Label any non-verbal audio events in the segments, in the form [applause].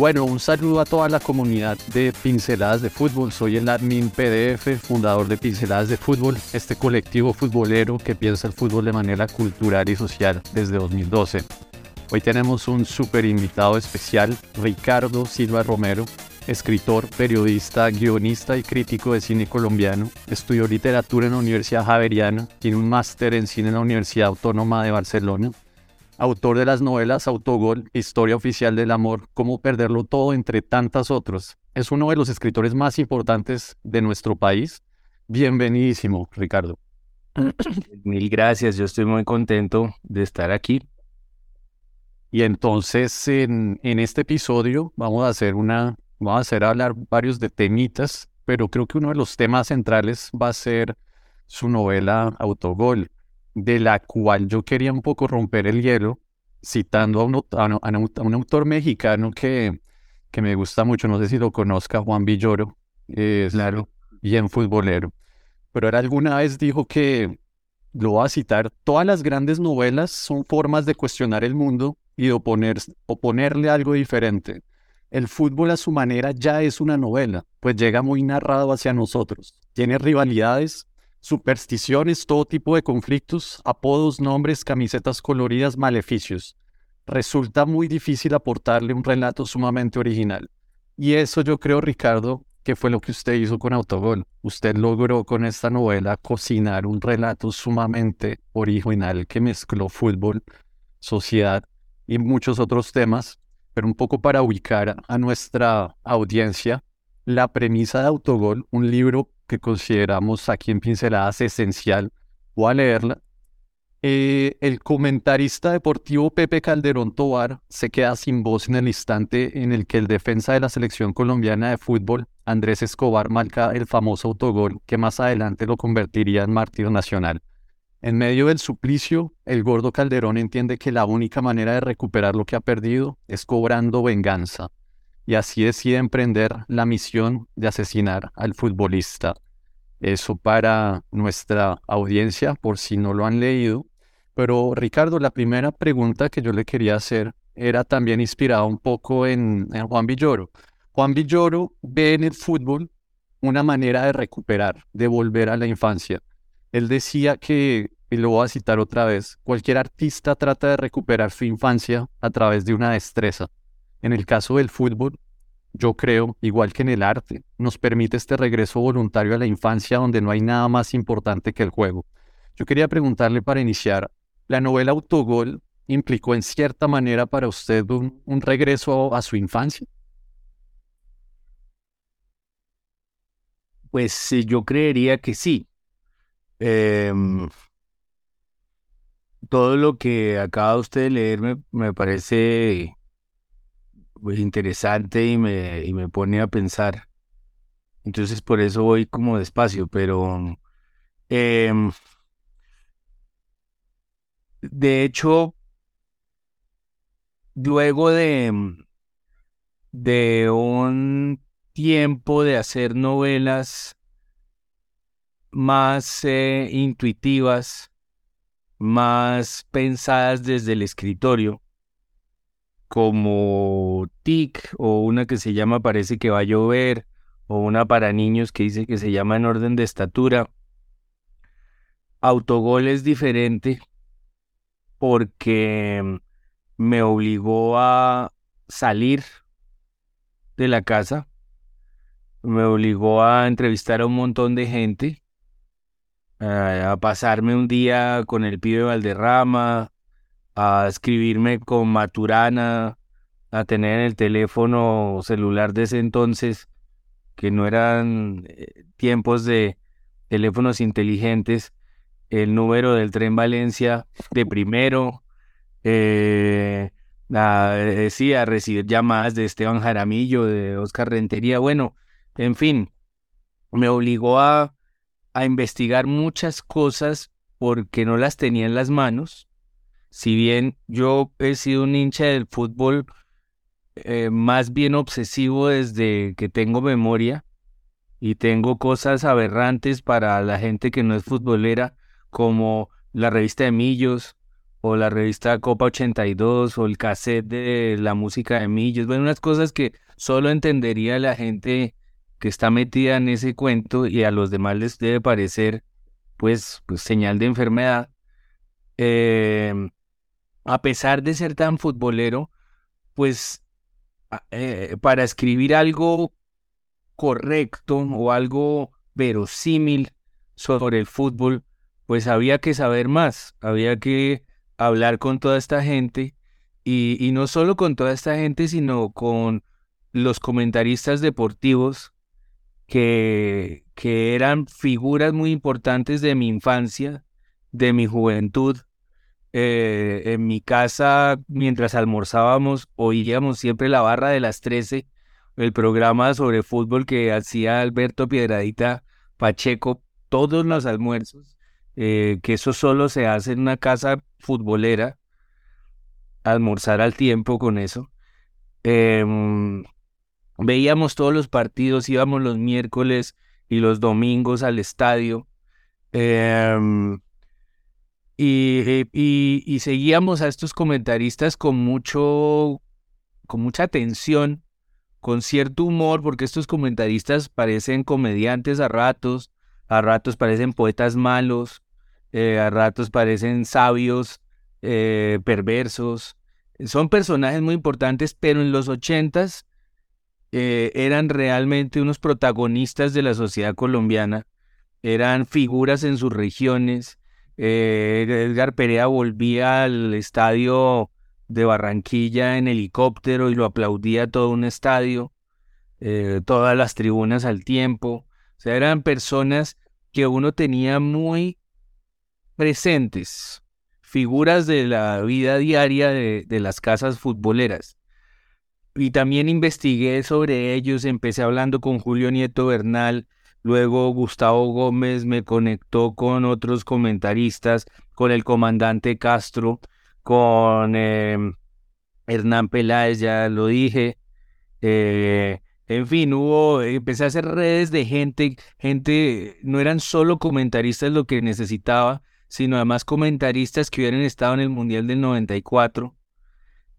Bueno, un saludo a toda la comunidad de Pinceladas de Fútbol. Soy el admin PDF, fundador de Pinceladas de Fútbol, este colectivo futbolero que piensa el fútbol de manera cultural y social desde 2012. Hoy tenemos un super invitado especial, Ricardo Silva Romero, escritor, periodista, guionista y crítico de cine colombiano. Estudió literatura en la Universidad Javeriana, tiene un máster en cine en la Universidad Autónoma de Barcelona autor de las novelas Autogol, Historia Oficial del Amor, Cómo Perderlo Todo, entre tantas otros. Es uno de los escritores más importantes de nuestro país. Bienvenidísimo, Ricardo. [coughs] Mil gracias, yo estoy muy contento de estar aquí. Y entonces en, en este episodio vamos a hacer una, vamos a hacer hablar varios de temitas, pero creo que uno de los temas centrales va a ser su novela Autogol de la cual yo quería un poco romper el hielo, citando a un, un, autor mexicano que, que, me gusta mucho, no sé si lo conozca, Juan Villoro, claro, bien futbolero, pero alguna vez dijo que, lo voy a citar, todas las grandes novelas son formas de cuestionar el mundo y de oponer, oponerle algo diferente. El fútbol a su manera ya es una novela, pues llega muy narrado hacia nosotros. Tiene rivalidades, supersticiones, todo tipo de conflictos, apodos, nombres, camisetas coloridas, maleficios. Resulta muy difícil aportarle un relato sumamente original. Y eso yo creo, Ricardo, que fue lo que usted hizo con Autogol. Usted logró con esta novela cocinar un relato sumamente original que mezcló fútbol, sociedad y muchos otros temas, pero un poco para ubicar a nuestra audiencia, la premisa de Autogol, un libro que consideramos aquí en Pinceladas esencial, o a leerla. Eh, el comentarista deportivo Pepe Calderón Tobar se queda sin voz en el instante en el que el defensa de la selección colombiana de fútbol, Andrés Escobar, marca el famoso autogol que más adelante lo convertiría en mártir nacional. En medio del suplicio, el gordo Calderón entiende que la única manera de recuperar lo que ha perdido es cobrando venganza y así decide emprender la misión de asesinar al futbolista. Eso para nuestra audiencia, por si no lo han leído. Pero Ricardo, la primera pregunta que yo le quería hacer era también inspirada un poco en, Juan Villoro. Juan Villoro ve en el fútbol una manera de recuperar, de volver a la infancia. Él decía que, y lo voy a citar otra vez, cualquier artista trata de recuperar su infancia a través de una destreza. En el caso del fútbol, yo creo, igual que en el arte, nos permite este regreso voluntario a la infancia donde no hay nada más importante que el juego. Yo quería preguntarle para iniciar, ¿la novela Autogol implicó en cierta manera para usted un, regreso a, su infancia? Pues yo creería que sí. Em, todo lo que acaba usted de leer me parece pues, interesante y me, y me pone a pensar. Entonces por eso voy como despacio, pero em, de hecho, luego de, de un tiempo de hacer novelas más eh, intuitivas, más pensadas desde el escritorio, como TIC o una que se llama Parece que va a llover o una para niños que dice que se llama En orden de estatura. Autogol es diferente porque me obligó a salir de la casa, me obligó a entrevistar a un montón de gente, a pasarme un día con el pibe Valderrama, a escribirme con Maturana, a tener el teléfono celular de ese entonces, que no eran eh, tiempos de, teléfonos inteligentes, el número del tren Valencia de primero, eh, decía, recibir llamadas de Esteban Jaramillo, de Oscar Rentería, bueno, en fin, me obligó a, a investigar muchas cosas porque no las tenía en las manos. Si bien yo he sido un hincha del fútbol eh, más bien obsesivo desde que tengo memoria y tengo cosas aberrantes para la gente que no es futbolera, como la revista de Millos o la revista Copa 82 o el cassette de la música de Millos. Bueno, unas cosas que solo entendería la gente que está metida en ese cuento y a los demás les debe parecer pues, pues señal de enfermedad. Em, a pesar de ser tan futbolero, pues eh, para escribir algo correcto o algo verosímil sobre el fútbol, pues había que saber más, había que hablar con toda esta gente y, y no solo con toda esta gente, sino con los comentaristas deportivos que, que eran figuras muy importantes de mi infancia, de mi juventud. Eh, en mi casa, mientras almorzábamos, oíamos siempre la barra de las 13, el programa sobre fútbol que hacía Alberto Piedradita Pacheco todos los almuerzos, eh, que eso solo se hace en una casa futbolera, almorzar al tiempo con eso. Em, veíamos todos los partidos, íbamos los miércoles y los domingos al estadio. Em, y, seguíamos a estos comentaristas con mucho, con mucha atención, con cierto humor, porque estos comentaristas parecen comediantes a ratos, a ratos parecen poetas malos, eh, a ratos parecen sabios, eh, perversos. Son personajes muy importantes, pero en los ochentas eh, eran realmente unos protagonistas de la sociedad colombiana, eran figuras en sus regiones. Eh, Edgar Perea volvía al estadio de Barranquilla en helicóptero y lo aplaudía todo un estadio, eh, todas las tribunas al tiempo. O sea, eran personas que uno tenía muy presentes, figuras de la vida diaria de las casas futboleras y también investigué sobre ellos, empecé hablando con Julio Nieto Bernal, luego Gustavo Gómez me conectó con otros comentaristas, con el comandante Castro, con em, Hernán Peláez, ya lo dije, eh, en fin, hubo, empecé a hacer redes de gente, gente, no eran solo comentaristas lo que necesitaba, sino además comentaristas que hubieran estado en el Mundial del 94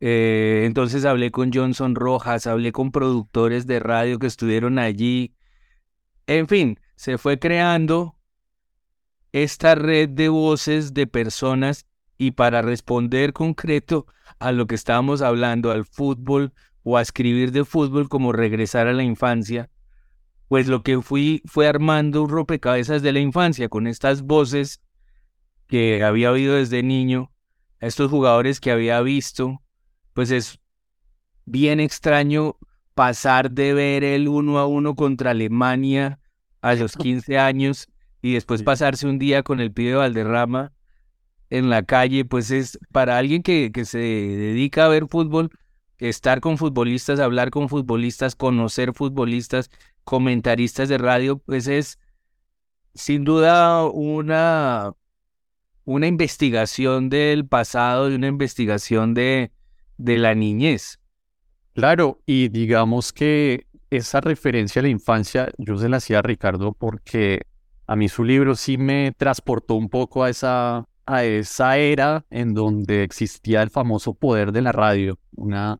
eh, entonces hablé con Johnson Rojas, hablé con productores de radio que estuvieron allí. En fin, se fue creando esta red de voces de personas y para responder concreto a lo que estábamos hablando, al fútbol o a escribir de fútbol como regresar a la infancia, pues lo que fui fue armando un rompecabezas de la infancia con estas voces que había oído desde niño, estos jugadores que había visto, pues es bien extraño pasar de ver el uno a uno contra Alemania a los [laughs] 15 años y después pasarse un día con el pibe Valderrama en la calle, pues es para alguien que, que se dedica a ver fútbol, estar con futbolistas, hablar con futbolistas, conocer futbolistas, comentaristas de radio, pues es sin duda una, una investigación del pasado y una investigación de, de la niñez. Claro, y digamos que esa referencia a la infancia yo se la hacía a Ricardo porque a mí su libro sí me transportó un poco a esa, a esa era en donde existía el famoso poder de la radio, una,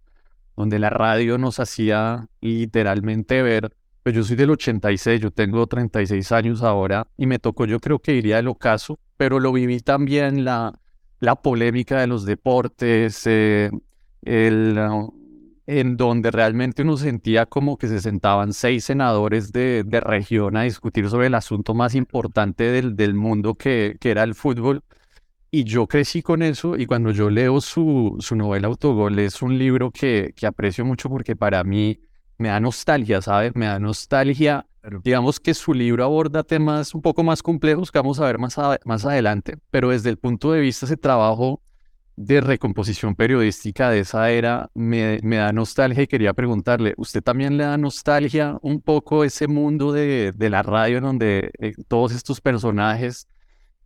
donde la radio nos hacía literalmente ver, pues yo soy del 86, yo tengo 36 años ahora y me tocó yo creo que iría del ocaso, pero lo viví también la, la polémica de los deportes, eh, el, en donde realmente uno sentía como que se sentaban seis senadores de, de región a discutir sobre el asunto más importante del, del mundo que, que, era el fútbol. Y yo crecí con eso y cuando yo leo su, su novela Autogol es un libro que, que aprecio mucho porque para mí me da nostalgia, ¿sabes? Me da nostalgia Digamos que su libro aborda temas un poco más complejos que vamos a ver más, más adelante, pero desde el punto de vista de ese trabajo de recomposición periodística de esa era me, me, da nostalgia y quería preguntarle, ¿usted también le da nostalgia un poco ese mundo de, de la radio en donde eh, todos estos personajes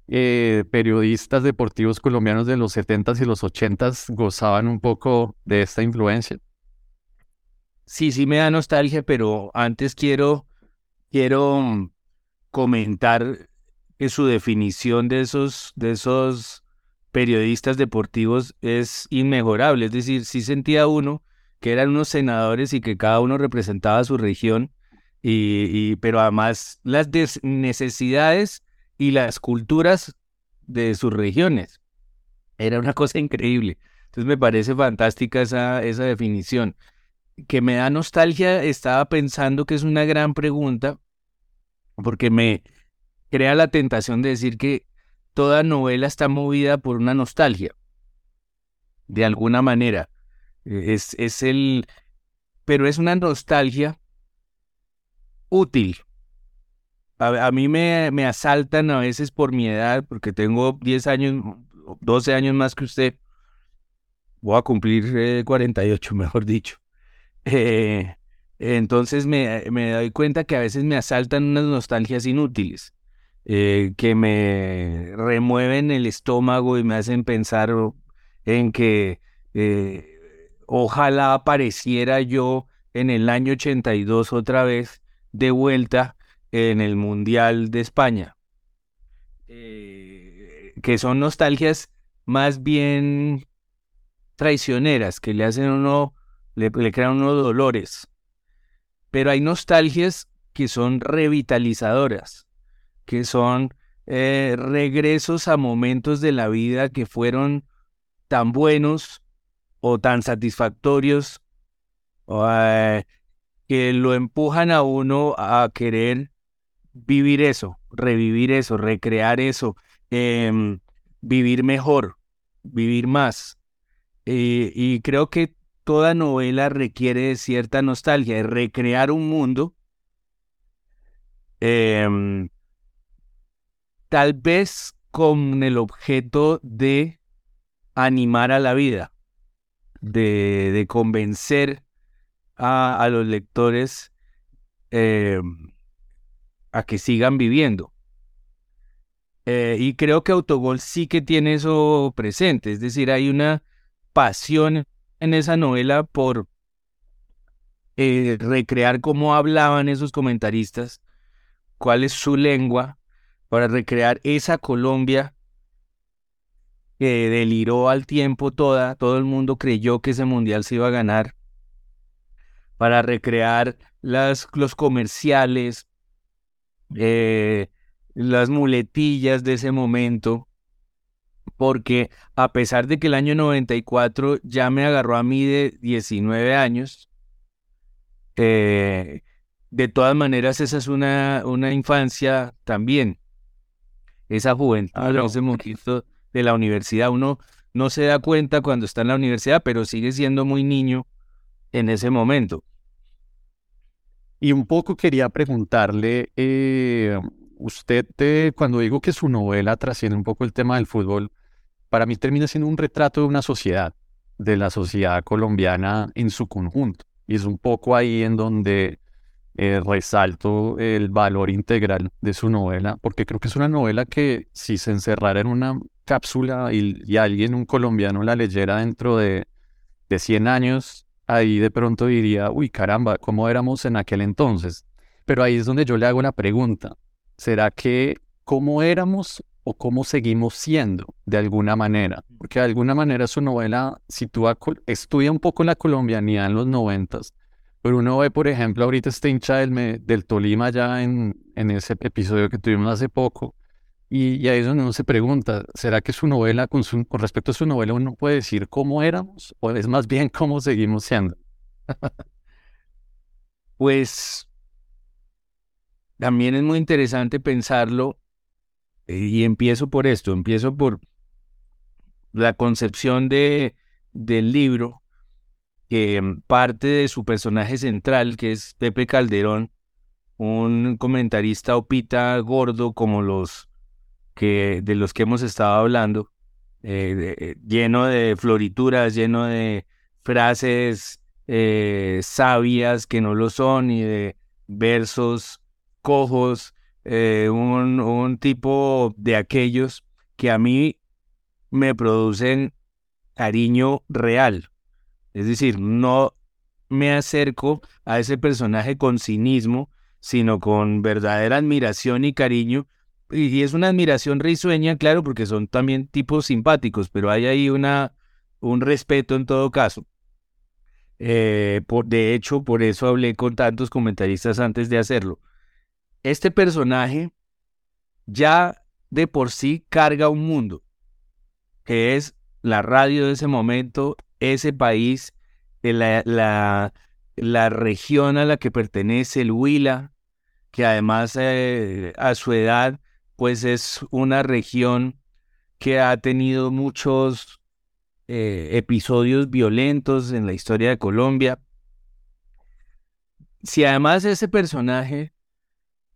eh, periodistas deportivos colombianos de los 70s y los 80s gozaban un poco de esta influencia? Sí, sí me da nostalgia, pero antes quiero, quiero mm, comentar que su definición de esos, de esos periodistas deportivos es inmejorable. Es decir, sí sentía uno que eran unos senadores y que cada uno representaba su región, y, pero además las necesidades y las culturas de sus regiones. Era una [laughs] cosa increíble. Entonces me parece fantástica esa, esa definición. Que me da nostalgia, estaba pensando que es una gran pregunta, porque me crea la tentación de decir que toda novela está movida por una nostalgia, de alguna manera. Es, es el, pero es una nostalgia útil. A, mí me, me, asaltan a veces por mi edad, porque tengo 10 años, 12 años más que usted. Voy a cumplir 48, eh, mejor dicho. Eh, entonces me, me doy cuenta que a veces me asaltan unas nostalgias inútiles. Eh, que me remueven el estómago y me hacen pensar en que eh, ojalá apareciera yo en el año 82 otra vez de vuelta en el Mundial de España. Eh, que son nostalgias más bien traicioneras, que le hacen uno, le, le crean uno dolores. Pero hay nostalgias que son revitalizadoras que son eh, regresos a momentos de la vida que fueron tan buenos o tan satisfactorios que lo empujan a uno a querer vivir eso, revivir eso, recrear eso, em, vivir mejor, vivir más. Eh, y creo que toda novela requiere de cierta nostalgia, de recrear un mundo em, tal vez con el objeto de animar a la vida, de, convencer a, los lectores eh, a que sigan viviendo. Eh, y creo que Autogol sí que tiene eso presente, es decir, hay una pasión en esa novela por eh, recrear cómo hablaban esos comentaristas, cuál es su lengua, para recrear esa Colombia que deliró al tiempo toda, todo el mundo creyó que ese mundial se iba a ganar, para recrear las, los comerciales, eh, las muletillas de ese momento, porque a pesar de que el año 94 ya me agarró a mí de 19 años, eh, de todas maneras esa es una, una infancia también esa juventud, ese momento de la universidad. Uno no se da cuenta cuando está en la universidad, pero sigue siendo muy niño en ese momento. Y un poco quería preguntarle, eh, usted eh, cuando digo que su novela trasciende un poco el tema del fútbol, para mí termina siendo un retrato de una sociedad, de la sociedad colombiana en su conjunto. Y es un poco ahí en donde eh, resalto el valor integral de su novela, porque creo que es una novela que si se encerrara en una cápsula y, alguien, un colombiano, la leyera dentro de, de 100 años, ahí de pronto diría, uy, caramba, ¿cómo éramos en aquel entonces? Pero ahí es donde yo le hago la pregunta, ¿será que cómo éramos o cómo seguimos siendo de alguna manera? Porque de alguna manera su novela sitúa, estudia un poco la colombianidad en los noventas, pero uno ve, por ejemplo, ahorita este hincha del, del Tolima ya en, en ese episodio que tuvimos hace poco, y, ahí es donde uno se pregunta, ¿será que su novela, con, con respecto a su novela, uno puede decir cómo éramos o es más bien cómo seguimos siendo? [laughs] pues también es muy interesante pensarlo eh, y empiezo por esto, empiezo por la concepción de, del libro que parte de su personaje central, que es Pepe Calderón, un comentarista opita gordo como los que de los que hemos estado hablando, eh, eh, lleno de florituras, lleno de frases eh, sabias que no lo son y de versos cojos, un, un tipo de aquellos que a mí me producen cariño real. Es decir, no me acerco a ese personaje con cinismo, sino con verdadera admiración y cariño. Y es una admiración risueña, claro, porque son también tipos simpáticos, pero hay ahí una, un respeto en todo caso. Eh, de hecho, por eso hablé con tantos comentaristas antes de hacerlo. Este personaje ya de por sí carga un mundo, que es la radio de ese momento, ese país, la, la, la región a la que pertenece, el Huila, que además eh, a su edad, pues es una región que ha tenido muchos eh, episodios violentos en la historia de Colombia. Si además ese personaje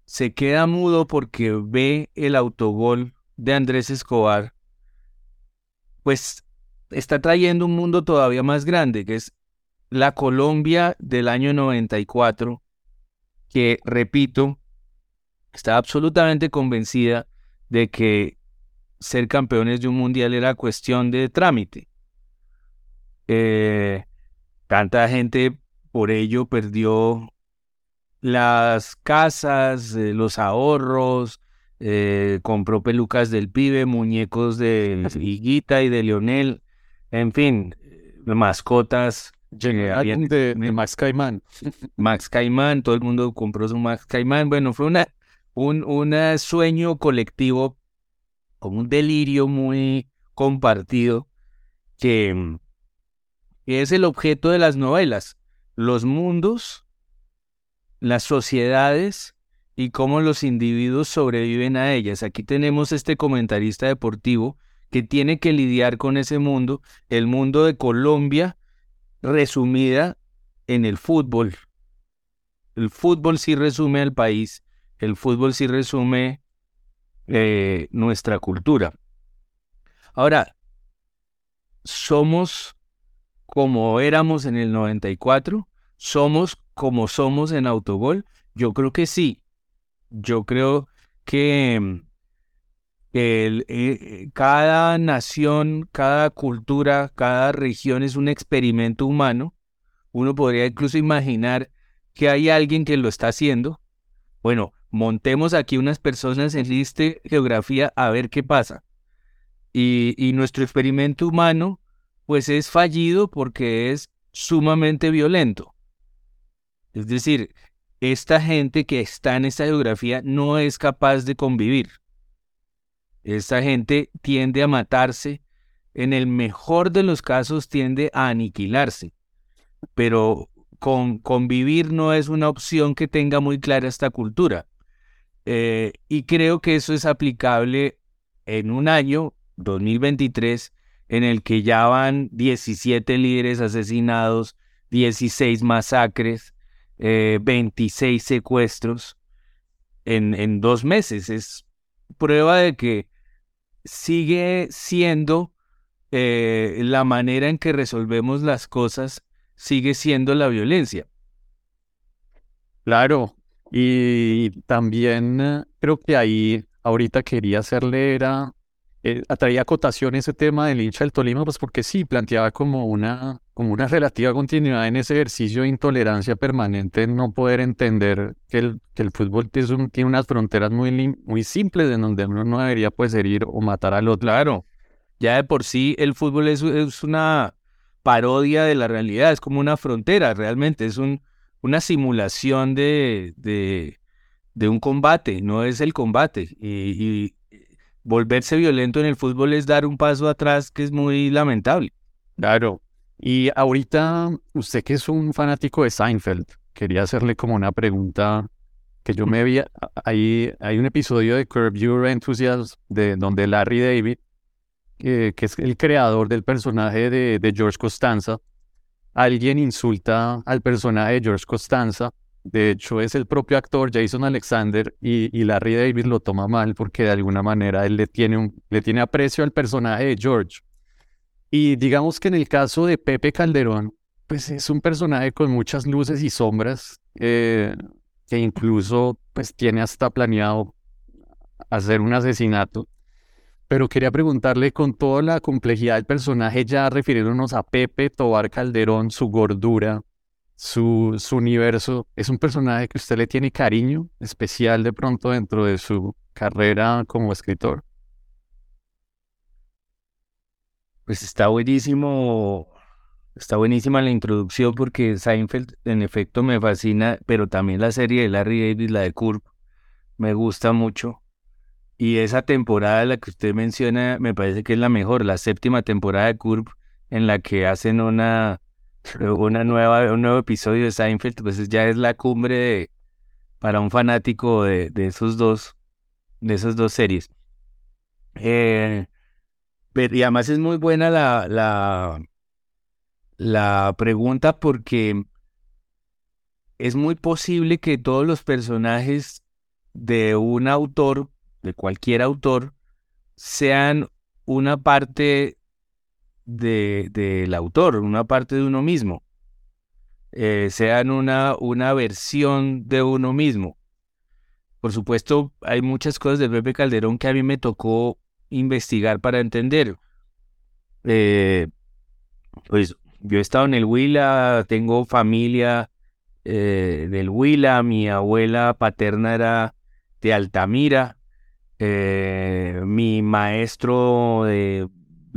se queda mudo porque ve el autogol de Andrés Escobar, pues está trayendo un mundo todavía más grande, que es la Colombia del año 94, que, repito, está absolutamente convencida de que ser campeones de un mundial era cuestión de trámite. Eh, tanta gente por ello perdió las casas, eh, los ahorros, eh, compró pelucas del pibe, muñecos de [laughs] Higuita y de Lionel, en fin, mascotas de, Max Caimán. [laughs] Max Caimán, todo el mundo compró su Max Caimán. Bueno, fue una, un una sueño colectivo, como un delirio muy compartido, que, que es el objeto de las novelas. Los mundos, las sociedades y cómo los individuos sobreviven a ellas. Aquí tenemos este comentarista deportivo que tiene que lidiar con ese mundo, el mundo de Colombia resumida en el fútbol. El fútbol sí resume al país, el fútbol sí resume eh, nuestra cultura. Ahora, ¿somos como éramos en el 94? ¿Somos como somos en Autogol? Yo creo que sí. Yo creo que el, eh, cada nación, cada cultura, cada región es un experimento humano. Uno podría incluso imaginar que hay alguien que lo está haciendo. Bueno, montemos aquí unas personas en lista geografía a ver qué pasa. Y, y nuestro experimento humano, pues es fallido porque es sumamente violento. Es decir, esta gente que está en esta geografía no es capaz de convivir. Esta gente tiende a matarse, en el mejor de los casos tiende a aniquilarse, pero con, convivir no es una opción que tenga muy clara esta cultura. Eh, y creo que eso es aplicable en un año, 2023, en el que ya van 17 líderes asesinados, 16 masacres, 26 eh, secuestros en, en dos meses. Es prueba de que sigue siendo eh, la manera en que resolvemos las cosas, sigue siendo la violencia. Claro, y también eh, creo que ahí ahorita quería hacerle era eh, atraía acotación ese tema del hincha del Tolima, pues porque sí, planteaba como una, como una relativa continuidad en ese ejercicio de intolerancia permanente, no poder entender que el, que el fútbol tiene unas fronteras muy, muy simples en donde uno no debería pues herir o matar al otro. Claro, ya de por sí el fútbol es, es una parodia de la realidad, es como una frontera, realmente, es un, una simulación de, de, de un combate, no es el combate. y volverse violento en el fútbol es dar un paso atrás que es muy lamentable. Claro. Y ahorita, usted que es un fanático de Seinfeld, quería hacerle como una pregunta que yo me [laughs] había... Hay, hay un episodio de Curb Your Enthusiasm de, donde Larry David, que es el creador del personaje de, de George Costanza, alguien insulta al personaje de George Costanza De hecho, es el propio actor Jason Alexander y, y Larry David lo toma mal porque de alguna manera él le tiene, un, aprecio al personaje de George. Y digamos que en el caso de Pepe Calderón, pues es un personaje con muchas luces y sombras, eh, que incluso pues tiene hasta planeado hacer un asesinato. Pero quería preguntarle con toda la complejidad del personaje, ya refiriéndonos a Pepe Tobar Calderón, su gordura, su, su universo, ¿es un personaje que usted le tiene cariño especial de pronto dentro de su carrera como escritor? Pues está buenísimo, está buenísima la introducción porque Seinfeld en efecto me fascina, pero también la serie de Larry David, la de Curb, me gusta mucho. Y esa temporada, la que usted menciona, me parece que es la mejor, la séptima temporada de Curb, en la que hacen una, una nueva, un nuevo episodio de Seinfeld, pues ya es la cumbre de, para un fanático de, de esos dos, de esas dos series. Eh, y además es muy buena la, la, la pregunta porque es muy posible que todos los personajes de un autor de cualquier autor sean una parte del de, autor, una parte de uno mismo, eh, sean una, una versión de uno mismo. Por supuesto, hay muchas cosas de Pepe Calderón que a mí me tocó investigar para entender. Eh, pues yo he estado en el Huila, tengo familia eh, del Huila, mi abuela paterna era de Altamira, eh, mi maestro de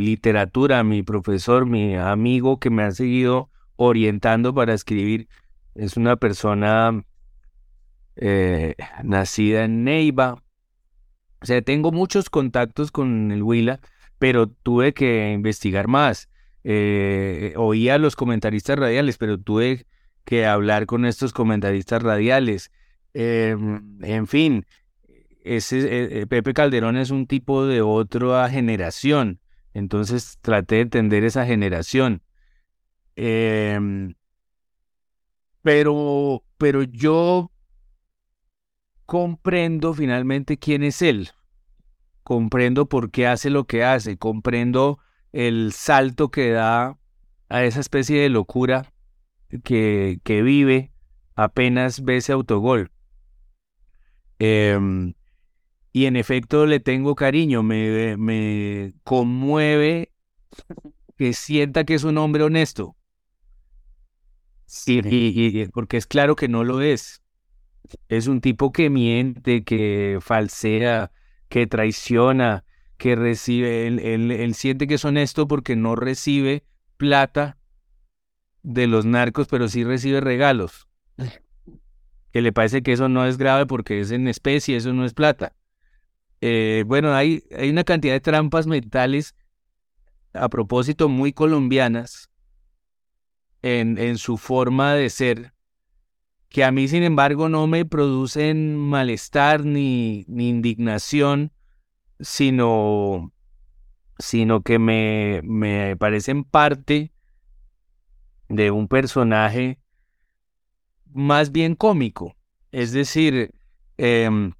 literatura, mi profesor, mi amigo que me ha seguido orientando para escribir, es una persona eh, nacida en Neiva. O sea, tengo muchos contactos con el Huila, pero tuve que investigar más. Eh, oía a los comentaristas radiales, pero tuve que hablar con estos comentaristas radiales. Em, en fin, ese, eh, eh, Pepe Calderón es un tipo de otra generación. Entonces traté de entender esa generación. Em, pero, pero yo comprendo finalmente quién es él. Comprendo por qué hace lo que hace. Comprendo el salto que da a esa especie de locura que, que vive apenas ve ese autogol. Em, y en efecto le tengo cariño, me, me conmueve que sienta que es un hombre honesto. Sí. Y, porque es claro que no lo es. Es un tipo que miente, que falsea, que traiciona, que recibe, él, él siente que es honesto porque no recibe plata de los narcos, pero sí recibe regalos. Que le parece que eso no es grave porque es en especie, eso no es plata. Eh, bueno, hay, una cantidad de trampas mentales a propósito muy colombianas en, su forma de ser, que a mí, sin embargo, no me producen malestar ni, ni indignación, sino, sino que me, me parecen parte de un personaje más bien cómico. Es decir, em,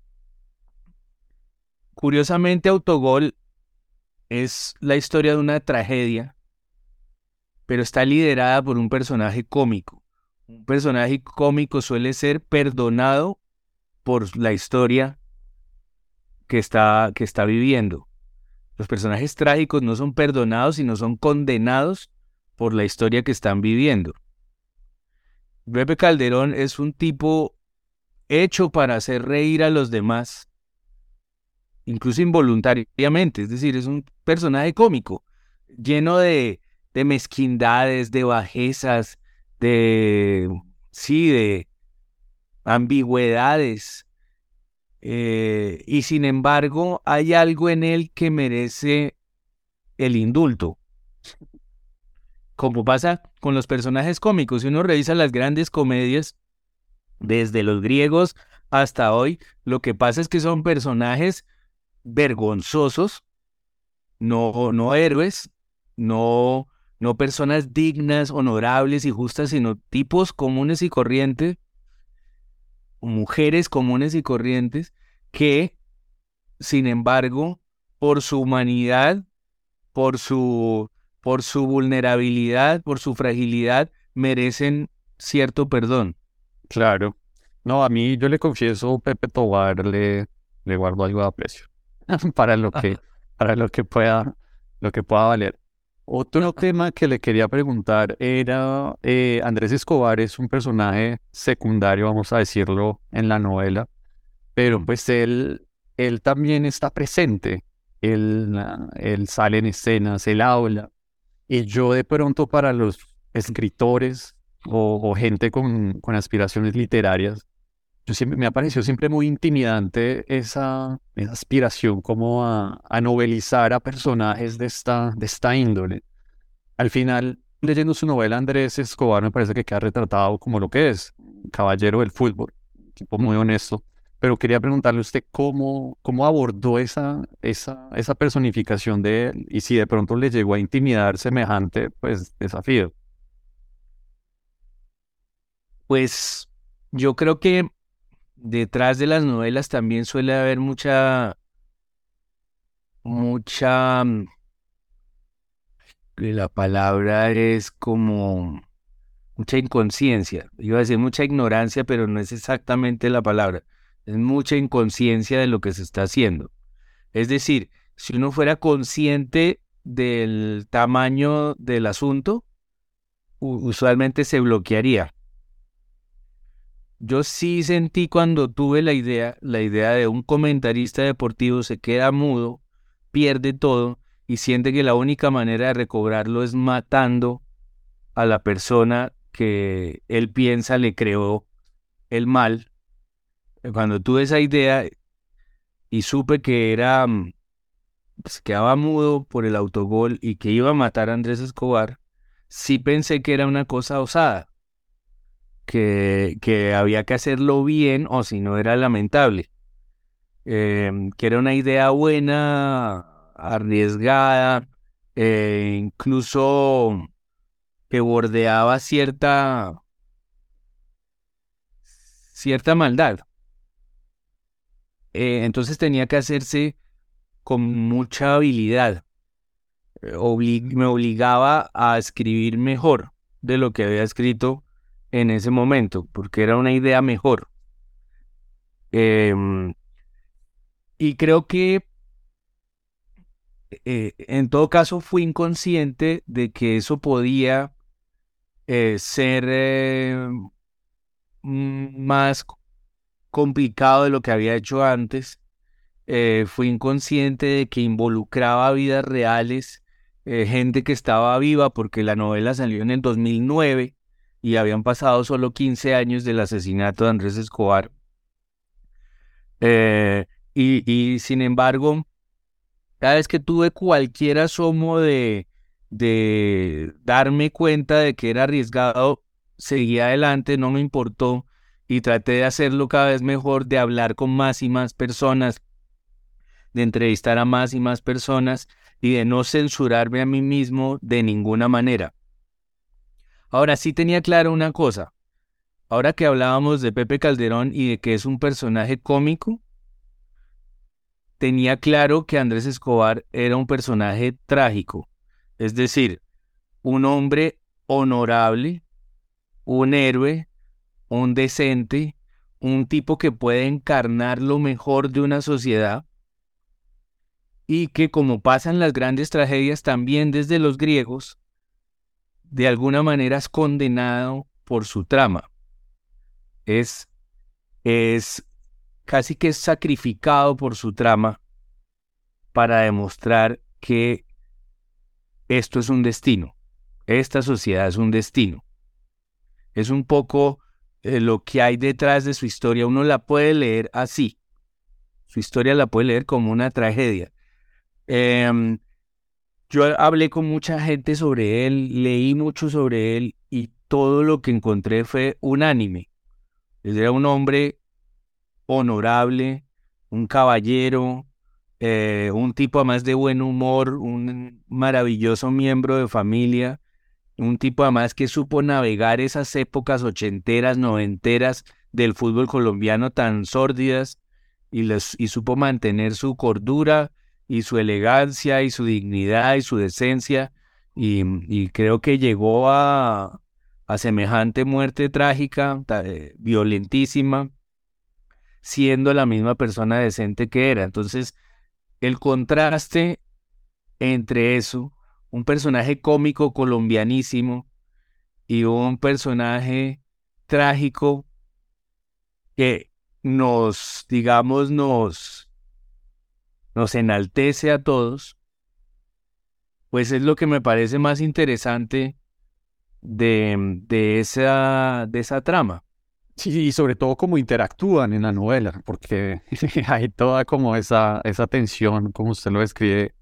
Curiosamente, Autogol es la historia de una tragedia, pero está liderada por un personaje cómico. Un personaje cómico suele ser perdonado por la historia que está, que está viviendo. Los personajes trágicos no son perdonados, sino son condenados por la historia que están viviendo. Pepe Calderón es un tipo hecho para hacer reír a los demás incluso involuntariamente, es decir, es un personaje cómico, lleno de, de mezquindades, de bajezas, de, sí, de ambigüedades. Eh, y sin embargo, hay algo en él que merece el indulto. Como pasa con los personajes cómicos, si uno revisa las grandes comedias, desde los griegos hasta hoy, lo que pasa es que son personajes vergonzosos, no, no héroes, no, no personas dignas, honorables y justas, sino tipos comunes y corrientes mujeres comunes y corrientes que, sin embargo, por su humanidad, por su, por su vulnerabilidad, por su fragilidad, merecen cierto perdón. Claro. No, a mí yo le confieso, Pepe Tobar, le, le guardo algo de aprecio [laughs] para lo que, para lo que pueda, lo que pueda valer. Otro tema que le quería preguntar era, eh, Andrés Escobar es un personaje secundario, vamos a decirlo, en la novela, pero pues él, él también está presente, él, él sale en escenas, él habla, y yo de pronto para los escritores o, gente con, con, aspiraciones literarias, yo siempre, me ha parecido siempre muy intimidante esa, esa aspiración como a, a, novelizar a personajes de esta, de esta índole. Al final, leyendo su novela, Andrés Escobar me parece que queda retratado como lo que es, caballero del fútbol, tipo muy honesto. Pero quería preguntarle a usted cómo, cómo abordó esa, esa, esa personificación de él y si de pronto le llegó a intimidar semejante pues, desafío. Pues yo creo que detrás de las novelas también suele haber mucha, mucha, mm, la palabra es como mucha inconsciencia. Iba a decir mucha ignorancia, pero no es exactamente la palabra. Es mucha inconsciencia de lo que se está haciendo. Es decir, si uno fuera consciente del tamaño del asunto, usualmente se bloquearía. Yo sí sentí cuando tuve la idea, la idea de un comentarista deportivo se queda mudo, pierde todo y siente que la única manera de recobrarlo es matando a la persona que él piensa le creó el mal. Cuando tuve esa idea y supe que era, mm, se quedaba mudo por el autogol y que iba a matar a Andrés Escobar, sí pensé que era una cosa osada que, había que hacerlo bien o si no era lamentable. Em, que era una idea buena, arriesgada, eh, incluso que bordeaba cierta, cierta maldad. Eh, entonces tenía que hacerse con mucha habilidad. Eh, me obligaba a escribir mejor de lo que había escrito en ese momento, porque era una idea mejor. Em, y creo que eh, en todo caso fui inconsciente de que eso podía eh, ser eh, más complicado de lo que había hecho antes. fui inconsciente de que involucraba vidas reales, gente que estaba viva, porque la novela salió en el 2009 y habían pasado solo 15 años del asesinato de Andrés Escobar. Eh, y, sin embargo, cada vez que tuve cualquier asomo de, de darme cuenta de que era arriesgado, seguí adelante, no me importó y traté de hacerlo cada vez mejor, de hablar con más y más personas, de entrevistar a más y más personas y de no censurarme a mí mismo de ninguna manera. Ahora sí tenía claro una cosa. Ahora que hablábamos de Pepe Calderón y de que es un personaje cómico, tenía claro que Andrés Escobar era un personaje trágico. Es decir, un hombre honorable, un héroe, un decente, un tipo que puede encarnar lo mejor de una sociedad y que como pasan las grandes tragedias también desde los griegos, de alguna manera es condenado por su trama. Es, es casi que es sacrificado por su trama para demostrar que esto es un destino. Esta sociedad es un destino. Es un poco eh, lo que hay detrás de su historia. Uno la puede leer así. Su historia la puede leer como una tragedia. Em, yo hablé con mucha gente sobre él, leí mucho sobre él y todo lo que encontré fue unánime. Era un hombre honorable, un caballero, eh, un tipo además de buen humor, un maravilloso miembro de familia, un tipo además que supo navegar esas épocas ochenteras, noventeras del fútbol colombiano tan sórdidas y, y supo mantener su cordura y su elegancia y su dignidad y su decencia y, creo que llegó a, a semejante muerte trágica, eh, violentísima, siendo la misma persona decente que era. Entonces, el contraste entre eso, un personaje cómico colombianísimo y un personaje trágico que nos, digamos, nos, nos enaltece a todos, pues es lo que me parece más interesante de, de, esa, de esa trama. Sí, y sobre todo cómo interactúan en la novela, porque [laughs] hay toda como esa, esa tensión, como usted lo describe,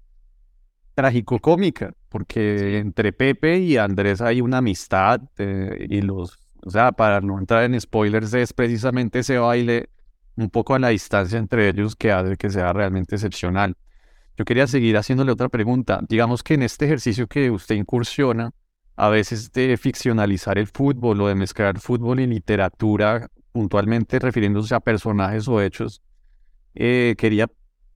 trágico-cómica, porque entre Pepe y Andrés hay una amistad eh, y los, o sea, para no entrar en spoilers, es precisamente ese baile un poco a la distancia entre ellos que hace que sea realmente excepcional. Yo quería seguir haciéndole otra pregunta. Digamos que en este ejercicio que usted incursiona, a veces de ficcionalizar el fútbol o de mezclar fútbol y literatura, puntualmente refiriéndose a personajes o hechos, eh, quería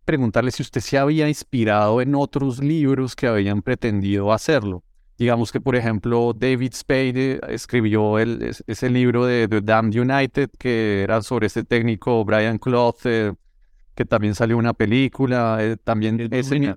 preguntarle si usted se había inspirado en otros libros que habían pretendido hacerlo. Digamos que, por ejemplo, David Spade escribió el, ese libro de The Damned United, que era sobre ese técnico Brian Clough, eh, que también salió una película. Eh, también ese,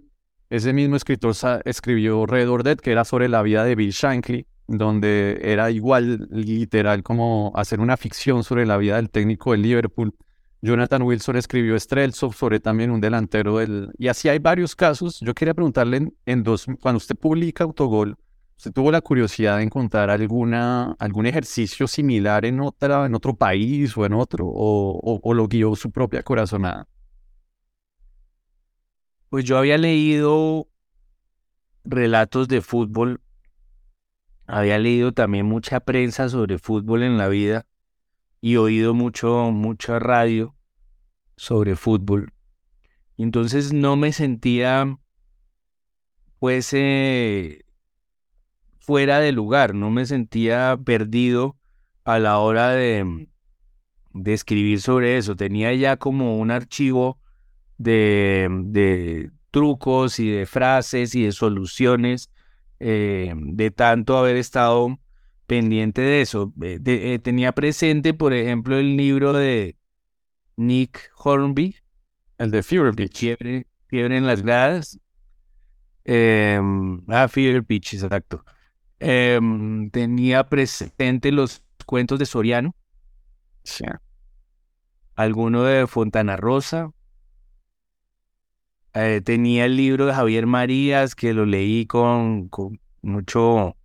ese, mismo escritor escribió Red or Dead, que era sobre la vida de Bill Shankly, donde era igual literal como hacer una ficción sobre la vida del técnico del Liverpool. Jonathan Wilson escribió Streltsov sobre también un delantero del... Y así hay varios casos. Yo quería preguntarle en, dos... Cuando usted publica Autogol, ¿usted tuvo la curiosidad de encontrar alguna, algún ejercicio similar en, otra, en otro país o en otro? ¿O, o lo guió su propia corazonada? Pues yo había leído relatos de fútbol, había leído también mucha prensa sobre fútbol en la vida y oído mucho, mucha radio sobre fútbol. Entonces no me sentía pues eh, fuera de lugar, no me sentía perdido a la hora de, de escribir sobre eso. Tenía ya como un archivo de, de trucos y de frases y de soluciones eh, de tanto haber estado pendiente de eso. Eh, eh, tenía presente, por ejemplo, el libro de Nick Hornby, el de Fever Pitch. Fiebre, fiebre en las gradas. Em, ah, Fever Pitch, exacto. Em, tenía presente los cuentos de Soriano. Sí. Alguno de Fontana Rosa. Eh, tenía el libro de Javier Marías que lo leí con, con mucho,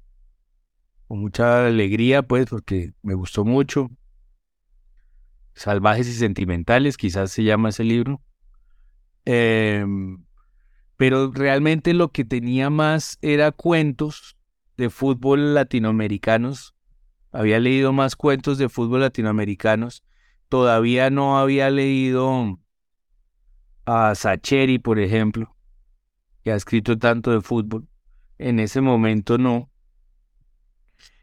con mucha alegría, pues, porque me gustó mucho. Salvajes y Sentimentales, quizás se llama ese libro. Em, pero realmente lo que tenía más era cuentos de fútbol latinoamericanos. Había leído más cuentos de fútbol latinoamericanos. Todavía no había leído a Sacheri, por ejemplo, que ha escrito tanto de fútbol. En ese momento no.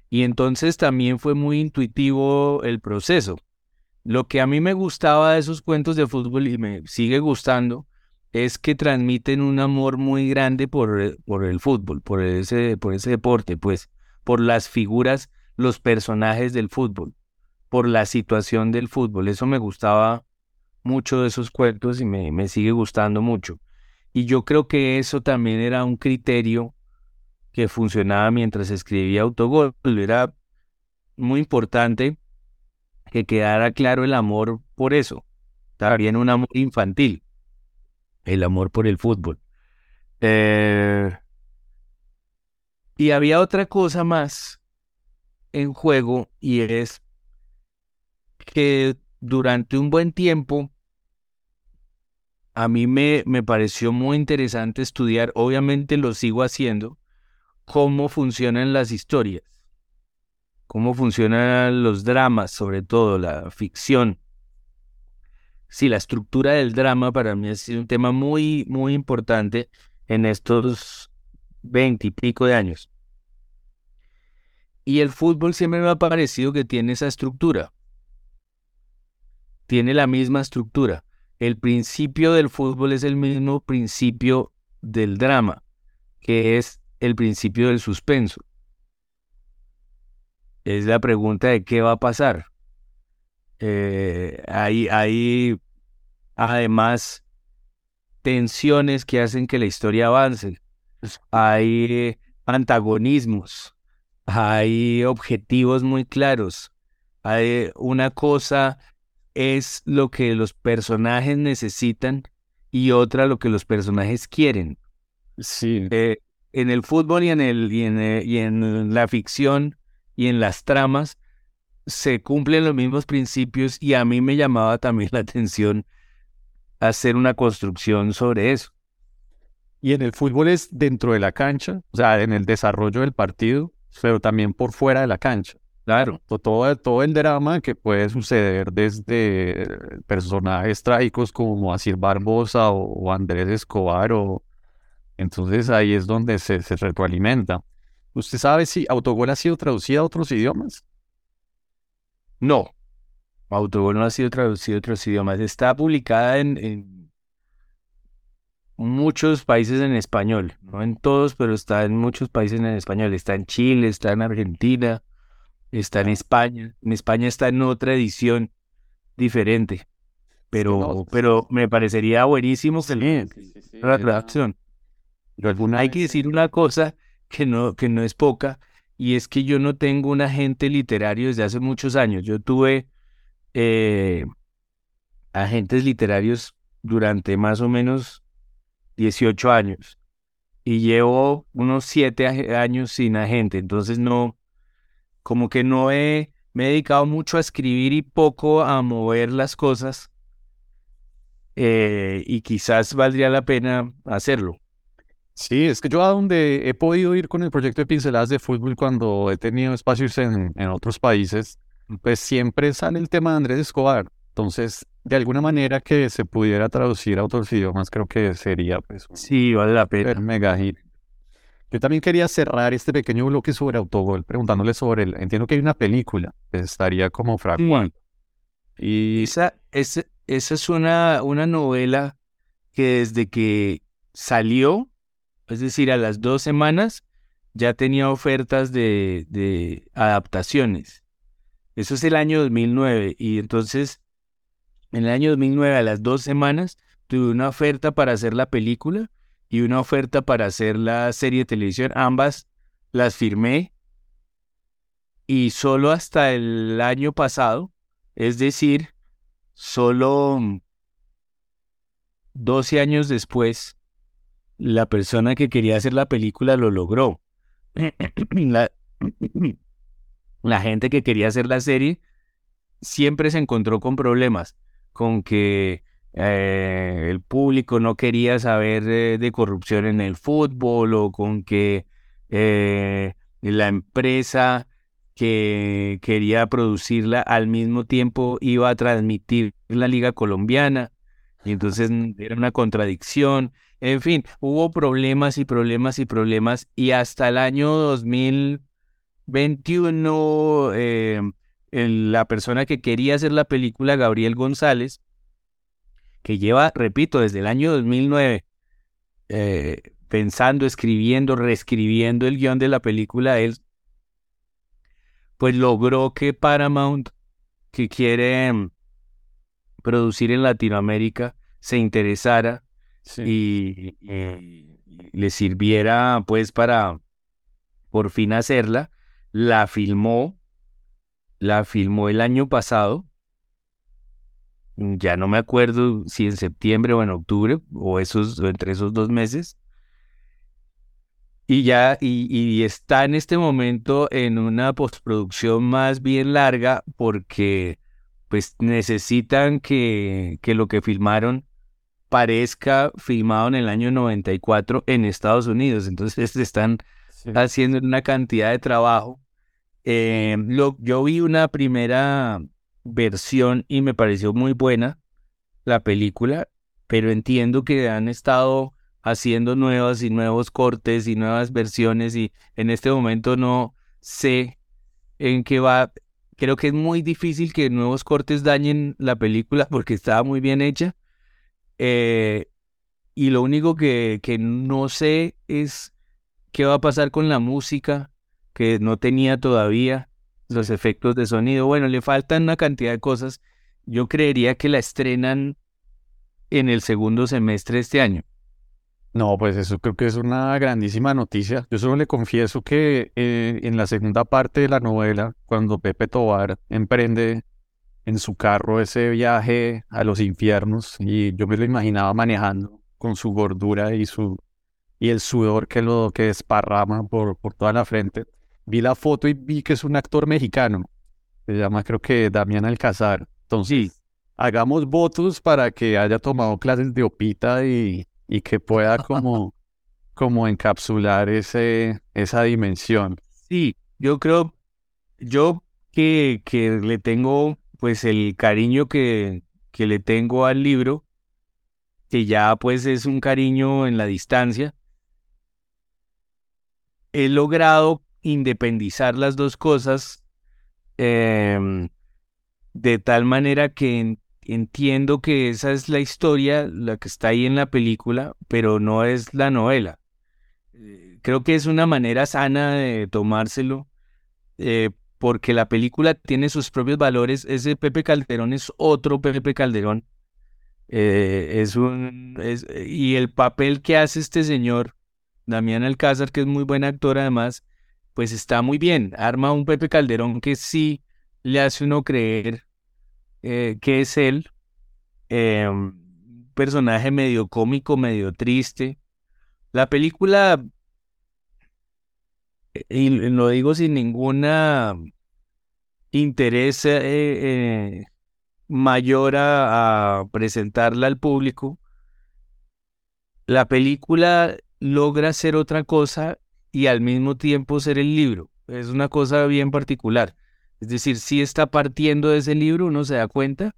Y entonces también fue muy intuitivo el proceso. Lo que a mí me gustaba de esos cuentos de fútbol y me sigue gustando es que transmiten un amor muy grande por, por el fútbol, por ese, por ese deporte, pues, por las figuras, los personajes del fútbol, por la situación del fútbol. Eso me gustaba mucho de esos cuentos y me, me sigue gustando mucho. Y yo creo que eso también era un criterio que funcionaba mientras escribía Autogol. Era muy importante que quedara claro el amor por eso. También un amor infantil, el amor por el fútbol. Eh, y había otra cosa más en juego y es que durante un buen tiempo a mí me, me pareció muy interesante estudiar, obviamente lo sigo haciendo, cómo funcionan las historias, cómo funcionan los dramas, sobre todo la ficción. Sí, la estructura del drama para mí ha sido un tema muy, muy importante en estos veinte y pico de años. Y el fútbol siempre me ha parecido que tiene esa estructura. tiene la misma estructura. El principio del fútbol es el mismo principio del drama, que es el principio del suspenso. Es la pregunta de qué va a pasar. Eh, hay, hay además tensiones que hacen que la historia avance. Hay antagonismos, hay objetivos muy claros. Hay una cosa es lo que los personajes necesitan y otra lo que los personajes quieren. Sí. Eh, en el fútbol y en, el, y, en, eh, y en la ficción y en las tramas se cumplen los mismos principios y a mí me llamaba también la atención hacer una construcción sobre eso. Y en el fútbol es dentro de la cancha, o sea, en el desarrollo del partido, pero también por fuera de la cancha. Claro. Todo, todo el drama que puede suceder desde personajes trágicos como Asir Barbosa o, Andrés Escobar. O... Entonces ahí es donde se, se retroalimenta. ¿Usted sabe si Autogol ha sido traducida a otros idiomas? No, Autogol no ha sido traducido a otros idiomas. Está publicada en, muchos países en español. No en todos, pero está en muchos países en español. Está en Chile, está en Argentina, está en España. En España está en otra edición diferente. Pero, pero me parecería buenísimo que la traducción. Hay que decir una cosa que no, que no es poca, y es que yo no tengo un agente literario desde hace muchos años. Yo tuve eh, agentes literarios durante más o menos 18 años y llevo unos 7 años sin agente, entonces no, como que no he, me he dedicado mucho a escribir y poco a mover las cosas eh, y quizás valdría la pena hacerlo. Sí, es que yo a donde he podido ir con el proyecto de pinceladas de fútbol cuando he tenido espacios en, en otros países, pues siempre sale el tema de Andrés Escobar. Entonces, de alguna manera que se pudiera traducir a otros idiomas, creo que sería pues sí, vale la pena. mega hit. Yo también quería cerrar este pequeño bloque sobre Autogol preguntándole sobre él. Entiendo que hay una película que estaría como fragmento. Y esa, esa, esa es una, una novela que desde que salió, es decir, a las dos semanas, ya tenía ofertas de, adaptaciones. Eso es el año 2009. Y entonces, en el año 2009, a las dos semanas, tuve una oferta para hacer la película y una oferta para hacer la serie de televisión. Ambas las firmé. Y solo hasta el año pasado, es decir, solo 12 años después, la persona que quería hacer la película lo logró. [clears throat] [clears throat] la, gente que quería hacer la serie siempre se encontró con problemas, con que eh, el público no quería saber de corrupción en el fútbol o con que eh, la empresa que quería producirla al mismo tiempo iba a transmitir la liga colombiana y entonces era una contradicción. En fin, hubo problemas y problemas y problemas y hasta el año 2000 21, eh, la persona que quería hacer la película, Gabriel González, que lleva, repito, desde el año 2009, eh, pensando, escribiendo, reescribiendo el guion de la película, él pues logró que Paramount, que quiere mm, producir en Latinoamérica, se interesara y, le sirviera pues para por fin hacerla la filmó, la filmó el año pasado, ya no me acuerdo si en septiembre o en octubre, o, esos, entre esos dos meses, y ya, y, está en este momento en una postproducción más bien larga porque pues necesitan que, que lo que filmaron parezca filmado en el año 94 en Estados Unidos. Entonces [laughs] están haciendo una cantidad de trabajo. Eh, yo vi una primera versión y me pareció muy buena la película, pero entiendo que han estado haciendo nuevas y nuevos cortes y nuevas versiones y en este momento no sé en qué va, creo que es muy difícil que nuevos cortes dañen la película [laughs] porque estaba muy bien hecha. Eh, y lo único que, que no sé es qué va a pasar con la música, que no tenía todavía los efectos de sonido. Bueno, le faltan una cantidad de cosas. Yo creería que la estrenan en el segundo semestre de este año. No, pues eso creo que es una grandísima noticia. Yo solo le confieso que eh, en la segunda parte de la novela, cuando Pepe Tobar emprende en su carro ese viaje a los infiernos, y yo me lo imaginaba manejando con su gordura y su y el sudor que lo que desparrama por, por toda la frente. Vi la foto y vi que es un actor mexicano. Se llama creo que Damián Alcázar. Entonces, hagamos votos para que haya tomado clases de opita y, y que pueda como, como encapsular ese, esa dimensión. Sí, yo creo, yo que, que le tengo pues el cariño que, que le tengo al libro, que ya pues es un cariño en la distancia, he logrado independizar las dos cosas em, de tal manera que entiendo que esa es la historia, la que está ahí en la película, pero no es la novela. Eh, creo que es una manera sana de tomárselo, eh, porque la película tiene sus propios valores. Ese Pepe Calderón es otro Pepe Calderón. Eh, es un, y el papel que hace este señor Damián Alcázar, que es muy buen actor además, pues está muy bien. Arma un Pepe Calderón que sí le hace uno creer eh, que es él. Eh, un personaje medio cómico, medio triste. La película, y lo digo sin ninguna interés mayor a presentarla al público, la película logra ser otra cosa y al mismo tiempo ser el libro. Es una cosa bien particular. Es decir, si está partiendo de ese libro, uno se da cuenta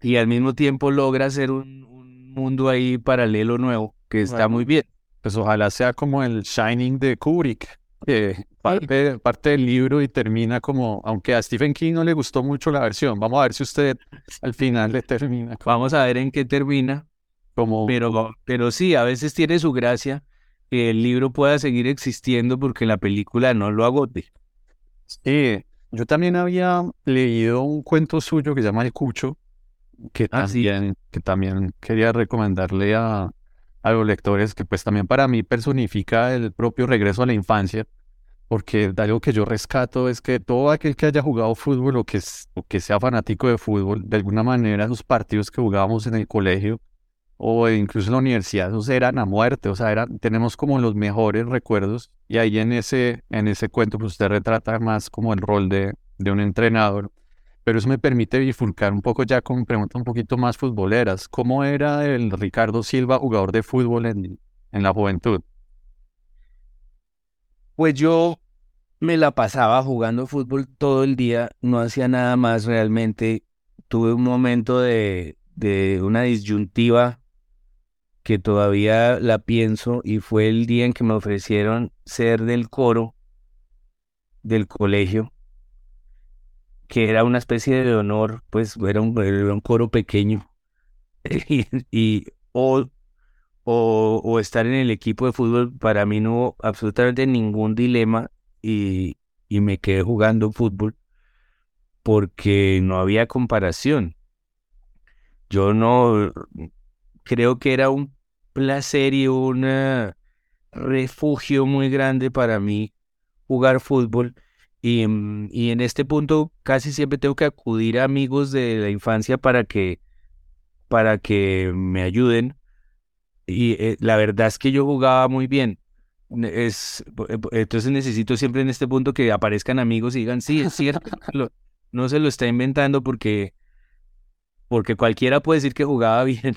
y al mismo tiempo logra ser un, mundo ahí paralelo nuevo, que está muy bien. Pues ojalá sea como el Shining de Kubrick, que parte, parte, del libro y termina como, aunque a Stephen King no le gustó mucho la versión, vamos a ver si usted al final le termina. Vamos a ver en qué termina, pero, pero sí, a veces tiene su gracia que el libro pueda seguir existiendo porque la película no lo agote. Sí, yo también había leído un cuento suyo que se llama El Cucho, que, ah, también, que también quería recomendarle a, a los lectores, que pues también para mí personifica el propio regreso a la infancia, porque algo que yo rescato es que todo aquel que haya jugado fútbol o que, o que sea fanático de fútbol, de alguna manera esos partidos que jugábamos en el colegio, o incluso en la universidad, esos eran a muerte, o sea, eran, tenemos como los mejores recuerdos y ahí en ese, en ese cuento pues usted retrata más como el rol de, de un entrenador, pero eso me permite bifurcar un poco ya con preguntas un poquito más futboleras. ¿Cómo era el Ricardo Silva jugador de fútbol en, en la juventud? Pues yo me la pasaba jugando fútbol todo el día, no hacía nada más realmente. Tuve un momento de, de una disyuntiva que todavía la pienso y fue el día en que me ofrecieron ser del coro del colegio, que era una especie de honor, pues era un, coro pequeño, [laughs] y, o, o, estar en el equipo de fútbol, para mí no hubo absolutamente ningún dilema y, y me quedé jugando fútbol porque no había comparación. Yo no, creo que era un placer y un eh, refugio muy grande para mí jugar fútbol. Y, y, en este punto casi siempre tengo que acudir a amigos de la infancia para que, para que me ayuden. Y eh, la verdad es que yo jugaba muy bien. Es, eh, entonces necesito siempre en este punto que aparezcan amigos y digan, sí, es cierto, no se lo está inventando porque, porque cualquiera puede decir que jugaba [laughs] bien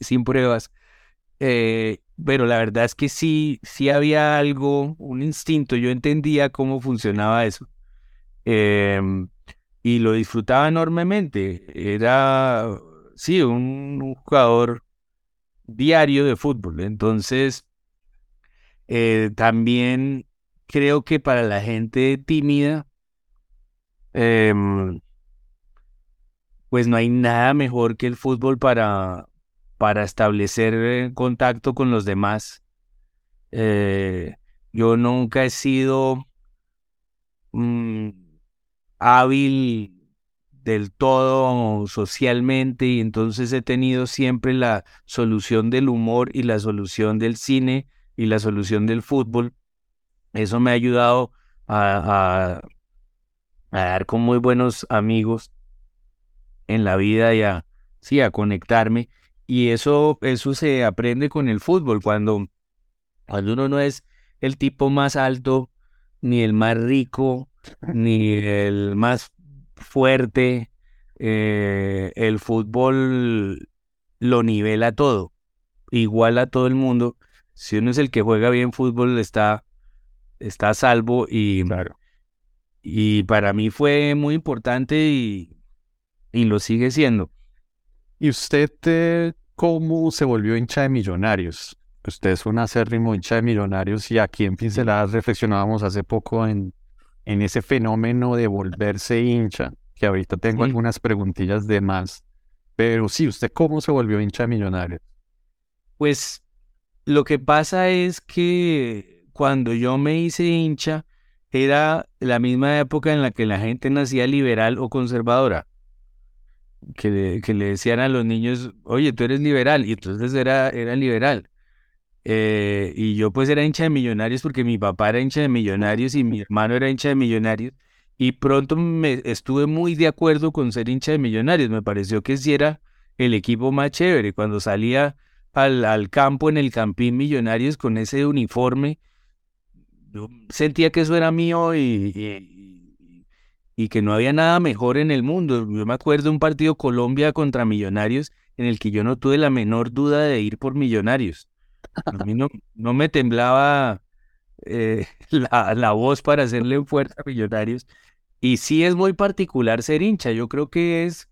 sin pruebas. Eh, pero la verdad es que sí, sí había algo, un instinto, yo entendía cómo funcionaba eso. Em, y lo disfrutaba enormemente. Era, sí, un, jugador diario de fútbol. Entonces, eh, también creo que para la gente tímida, Em, pues no hay nada mejor que el fútbol para, para establecer eh, contacto con los demás. Eh, yo nunca he sido mm, hábil del todo socialmente y entonces he tenido siempre la solución del humor y la solución del cine y la solución del fútbol. Eso me ha ayudado a, a, dar con muy buenos amigos en la vida y a, sí, a conectarme. Y eso, eso se aprende con el fútbol. Cuando, cuando uno no es el tipo más alto, ni el más rico, ni el más fuerte, eh, el fútbol lo nivela todo, igual a todo el mundo. Si uno es el que juega bien fútbol, está, está a salvo y, y para mí fue muy importante y, y lo sigue siendo. ¿Y usted eh, cómo se volvió hincha de millonarios? Usted es un acérrimo hincha de millonarios y aquí en Pinceladas reflexionábamos hace poco en, en ese fenómeno de volverse hincha, que ahorita tengo algunas preguntillas de más. Pero sí, ¿usted cómo se volvió hincha de millonarios? Pues lo que pasa es que cuando yo me hice hincha, era la misma época en la que la gente nacía liberal o conservadora. Que le, decían a los niños, oye, tú eres liberal, y entonces era, era liberal. Eh, y yo pues era hincha de millonarios porque mi papá era hincha de millonarios y mi hermano era hincha de millonarios. Y pronto me estuve muy de acuerdo con ser hincha de millonarios. Me pareció que si era el equipo más chévere. Cuando salía al, campo en el Campín Millonarios con ese uniforme, yo sentía que eso era mío y, y, que no había nada mejor en el mundo. Yo me acuerdo de un partido Colombia contra Millonarios en el que yo no tuve la menor duda de ir por Millonarios. A mí no, no me temblaba eh, [laughs] la, la, voz para hacerle fuerza a Millonarios. Y sí es muy particular ser hincha. Yo creo que es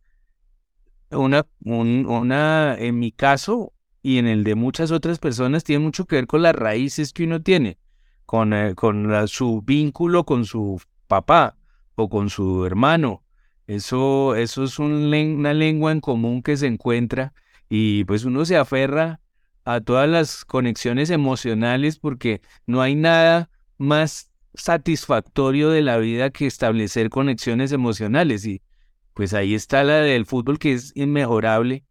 una, un, una, en mi caso y en el de muchas otras personas, tiene mucho que ver con las raíces que uno tiene, con, eh, con su vínculo con su papá o con su hermano. Eso, eso es una lengua en común que se encuentra y pues uno se aferra a todas las conexiones emocionales porque no hay nada más satisfactorio de la vida que establecer conexiones emocionales y pues ahí está la del fútbol que es inmejorable.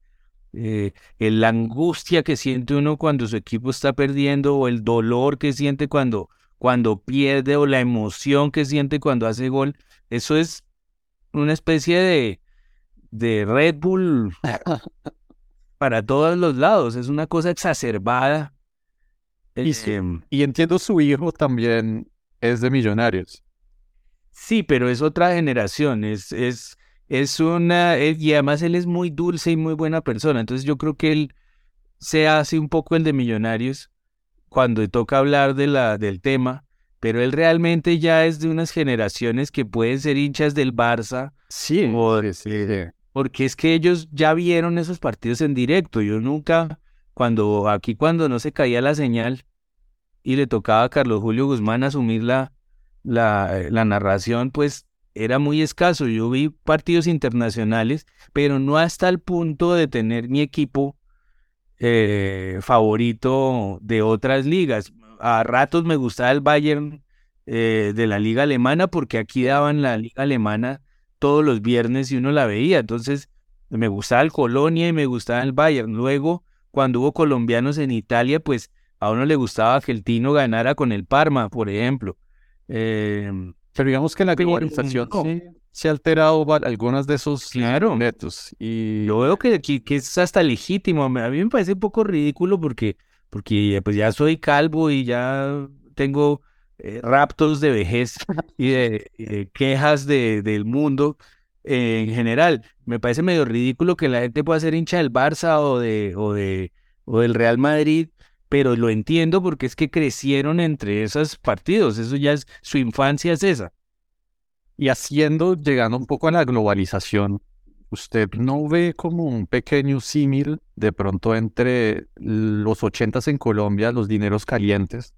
Eh, la angustia que siente uno cuando su equipo está perdiendo o el dolor que siente cuando, cuando pierde o la emoción que siente cuando hace gol, eso es una especie de, de Red Bull [laughs] para todos los lados, es una cosa exacerbada. Y, em, y entiendo su hijo también es de millonarios. Sí, pero es otra generación, es, es, es una, y además él es muy dulce y muy buena persona, entonces yo creo que él se hace un poco el de millonarios cuando toca hablar de la, del tema, pero él realmente ya es de unas generaciones que pueden ser hinchas del Barça. Sí, sí, sí porque es que ellos ya vieron esos partidos en directo. Yo nunca, cuando aquí cuando no se caía la señal y le tocaba a Carlos Julio Guzmán asumir la, la, la narración, pues era muy escaso. Yo vi partidos internacionales, pero no hasta el punto de tener mi equipo eh, favorito de otras ligas. A ratos me gustaba el Bayern eh, de la liga alemana porque aquí daban la liga alemana todos los viernes y uno la veía. Entonces, me gustaba el Colonia y me gustaba el Bayern. Luego, cuando hubo colombianos en Italia, pues a uno le gustaba que el Tino ganara con el Parma, por ejemplo. Em, pero digamos que la globalización se ha alterado algunas de esos claro. netos. Y yo veo que, que, que, es hasta legítimo. A mí me parece un poco ridículo porque, porque pues ya soy calvo y ya tengo eh, raptos de vejez y de, quejas de, del mundo en general. Me parece medio ridículo que la gente pueda ser hincha del Barça o, de, o, de, o del Real Madrid, pero lo entiendo porque es que crecieron entre esos partidos. Eso ya es, su infancia es esa. Y haciendo, llegando un poco a la globalización, ¿usted no ve como un pequeño símil de pronto entre los ochentas en Colombia, los dineros calientes,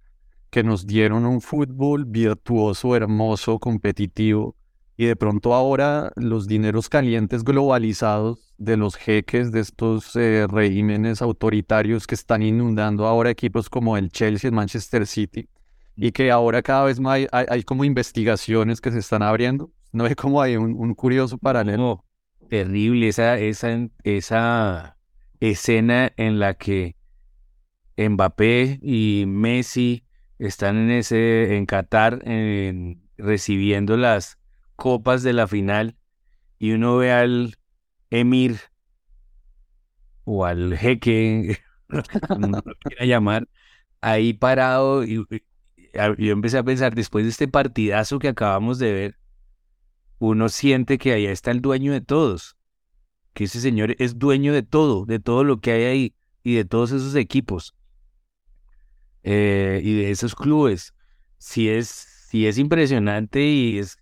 que nos dieron un fútbol virtuoso, hermoso, competitivo, Y de pronto ahora los dineros calientes globalizados de los jeques de estos eh, regímenes autoritarios que están inundando ahora equipos como el Chelsea, el Manchester City, y que ahora cada vez más hay, como investigaciones que se están abriendo. ¿No es como hay un, curioso paralelo? Terrible esa, esa, esa escena en la que Mbappé y Messi están en ese en Qatar recibiendo las copas de la final y uno ve al emir o al jeque, [laughs] como lo quiera llamar, ahí parado y, yo empecé a pensar, después de este partidazo que acabamos de ver, uno siente que allá está el dueño de todos, que ese señor es dueño de todo, de todo lo que hay ahí y de todos esos equipos eh, y de esos clubes. Si es, es impresionante y es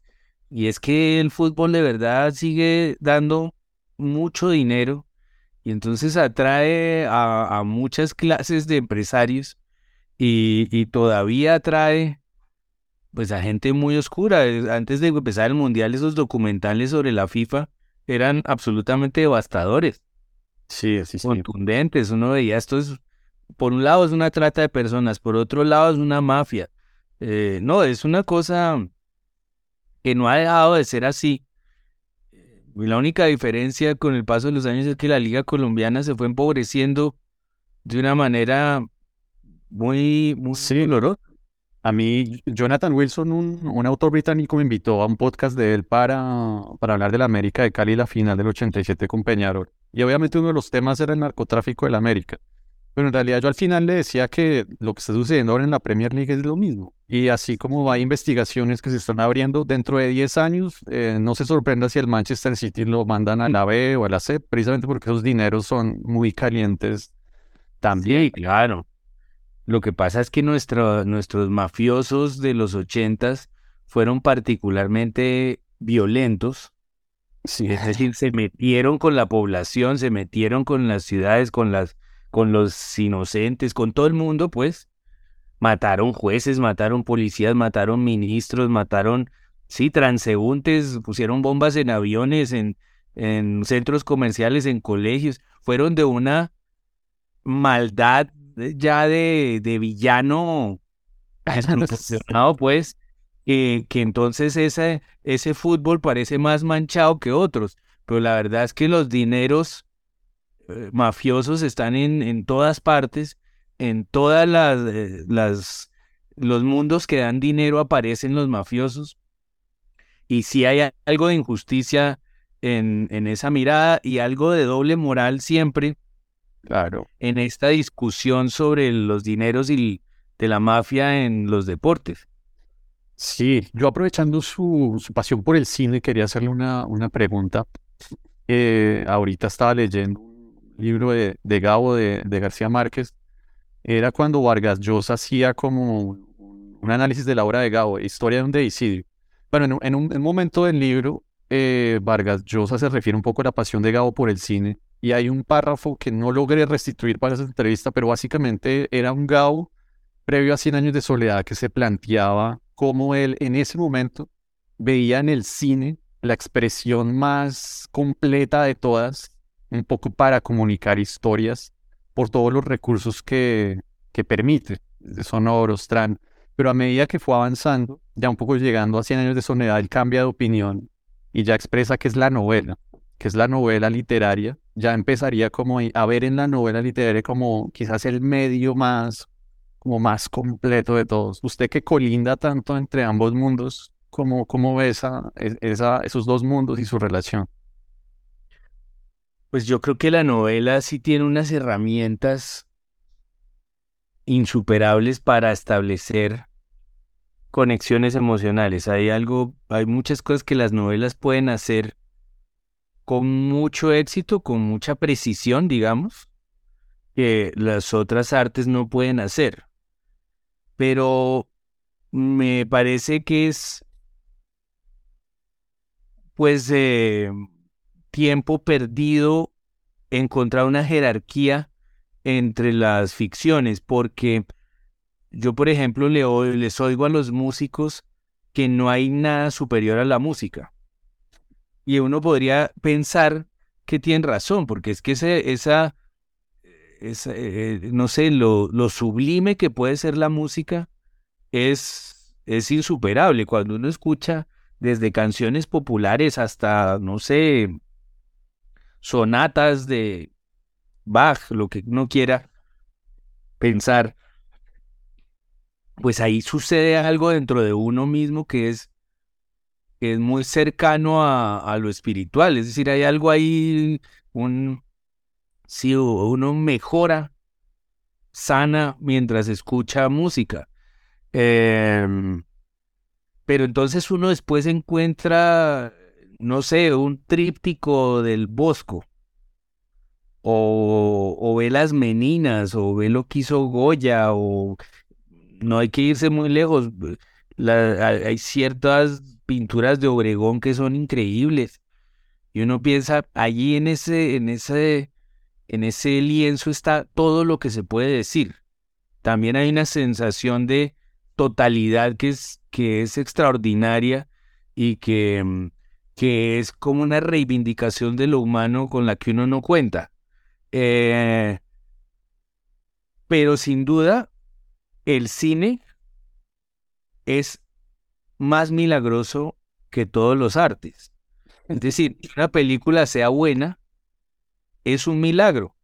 y es que el fútbol de verdad sigue dando mucho dinero y entonces atrae a, muchas clases de empresarios y, todavía atrae pues a gente muy oscura. Antes de empezar el mundial, esos documentales sobre la FIFA eran absolutamente devastadores. Sí, sí, sí. Contundentes. Uno veía esto es, por un lado es una trata de personas, por otro lado es una mafia. Eh, no, es una cosa que no ha dejado de ser así. Y la única diferencia con el paso de los años es que la liga colombiana se fue empobreciendo de una manera muy, muy sí. dolorosa. A mí, Jonathan Wilson, un, un, autor británico, me invitó a un podcast de él para, para hablar de la América de Cali, la final del 87 con Peñarol. Y obviamente uno de los temas era el narcotráfico de la América. Pero en realidad yo al final le decía que lo que está sucediendo ahora en la Premier League es lo mismo. Y así como hay investigaciones que se están abriendo dentro de 10 años, eh, no se sorprenda si el Manchester City lo mandan a la B o a la C, precisamente porque esos dineros son muy calientes también. Sí, claro. Lo que pasa es que nuestro, nuestros mafiosos de los 80 fueron particularmente violentos. Sí. Es decir, se metieron con la población, se metieron con las ciudades, con las con los inocentes, con todo el mundo, pues. Mataron jueces, mataron policías, mataron ministros, mataron, sí, transeúntes, pusieron bombas en aviones, en, en centros comerciales, en colegios. Fueron de una maldad ya de, de villano [laughs] pues, que entonces ese, ese fútbol parece más manchado que otros. Pero la verdad es que los dineros eh, mafiosos están en, en, todas partes, en todas las, eh, las, los mundos que dan dinero aparecen los mafiosos. Y si hay algo de injusticia en, en esa mirada y algo de doble moral siempre, claro, en esta discusión sobre los dineros y de la mafia en los deportes. Sí, yo aprovechando su, su pasión por el cine, quería hacerle una, una pregunta. Eh, ahorita estaba leyendo libro de, de Gabo de, García Márquez, era cuando Vargas Llosa hacía como un análisis de la obra de Gabo, Historia de un deicidio. Bueno, en, un, momento del libro, eh, Vargas Llosa se refiere un poco a la pasión de Gabo por el cine, y hay un párrafo que no logré restituir para esa entrevista, pero básicamente era un Gabo previo a 100 años de soledad que se planteaba cómo él en ese momento veía en el cine la expresión más completa de todas un poco para comunicar historias por todos los recursos que, que permite, sonoros, tran. Pero a medida que fue avanzando, ya un poco llegando a 100 años de soledad, él cambia de opinión y ya expresa que es la novela, que es la novela literaria. Ya empezaría como a ver en la novela literaria como quizás el medio más, como más completo de todos. Usted que colinda tanto entre ambos mundos, ¿cómo, cómo ve esa, esa, esos dos mundos y su relación? Pues yo creo que la novela sí tiene unas herramientas insuperables para establecer conexiones emocionales. Hay algo, hay muchas cosas que las novelas pueden hacer con mucho éxito, con mucha precisión, digamos, que las otras artes no pueden hacer. Pero me parece que es, pues, eh, tiempo perdido encontrar una jerarquía entre las ficciones, porque yo, por ejemplo, le les oigo a los músicos que no hay nada superior a la música. Y uno podría pensar que tiene razón, porque es que ese, esa, esa eh, no sé, lo, lo sublime que puede ser la música es, es insuperable. Cuando uno escucha desde canciones populares hasta, no sé, sonatas de Bach, lo que uno quiera pensar, pues ahí sucede algo dentro de uno mismo que es, es muy cercano a, lo espiritual. Es decir, hay algo ahí, un, si uno mejora, sana mientras escucha música. Em, pero entonces uno después encuentra, no sé, un tríptico del Bosco, o, o ve las meninas, o ve lo que hizo Goya, o no hay que irse muy lejos. hay ciertas pinturas de Obregón que son increíbles. Y uno piensa, allí en ese, en ese, en ese lienzo está todo lo que se puede decir. También hay una sensación de totalidad que es, que es extraordinaria y que, mm, que es como una reivindicación de lo humano con la que uno no cuenta. Eh, pero sin duda, el cine es más milagroso que todos los artes. Es decir, que una película sea buena es un milagro.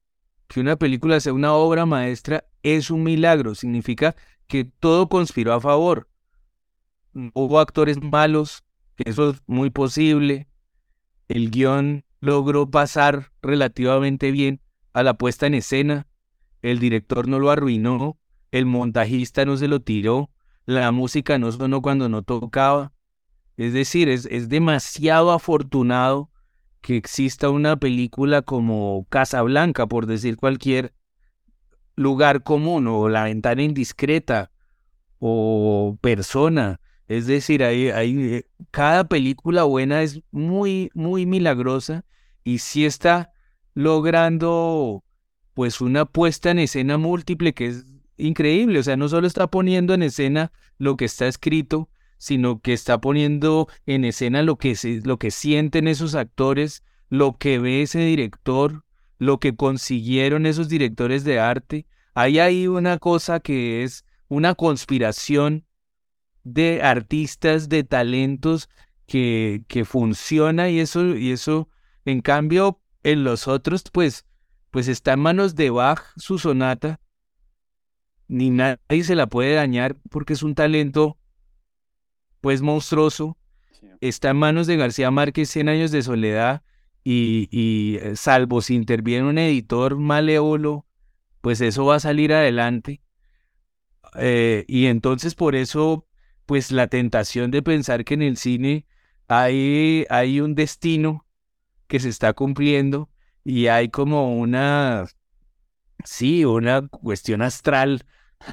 Que una película sea una obra maestra es un milagro. Significa que todo conspiró a favor. Hubo actores malos, eso es muy posible. El guion logró pasar relativamente bien a la puesta en escena. El director no lo arruinó el montajista no se lo tiró, la música no sonó cuando no tocaba. Es decir, es, es demasiado afortunado que exista una película como Casablanca, por decir cualquier lugar común, o La ventana indiscreta, o Persona. Es decir, hay, cada película buena es muy, muy milagrosa y sí está logrando pues una puesta en escena múltiple que es increíble, o sea, no solo está poniendo en escena lo que está escrito, sino que está poniendo en escena lo que, lo que sienten esos actores, lo que ve ese director, lo que consiguieron esos directores de arte. Hay ahí una cosa que es una conspiración de artistas, de talentos que, que funciona y eso, y eso, en cambio, en los otros, pues, pues está en manos de Bach su sonata, ni nadie se la puede dañar porque es un talento pues monstruoso. Está en manos de García Márquez 100 años de soledad y, y eh, salvo si interviene un editor malévolo, pues eso va a salir adelante. Eh, y entonces por eso, pues la tentación de pensar que en el cine hay, hay un destino que se está cumpliendo y hay como una, sí, una cuestión astral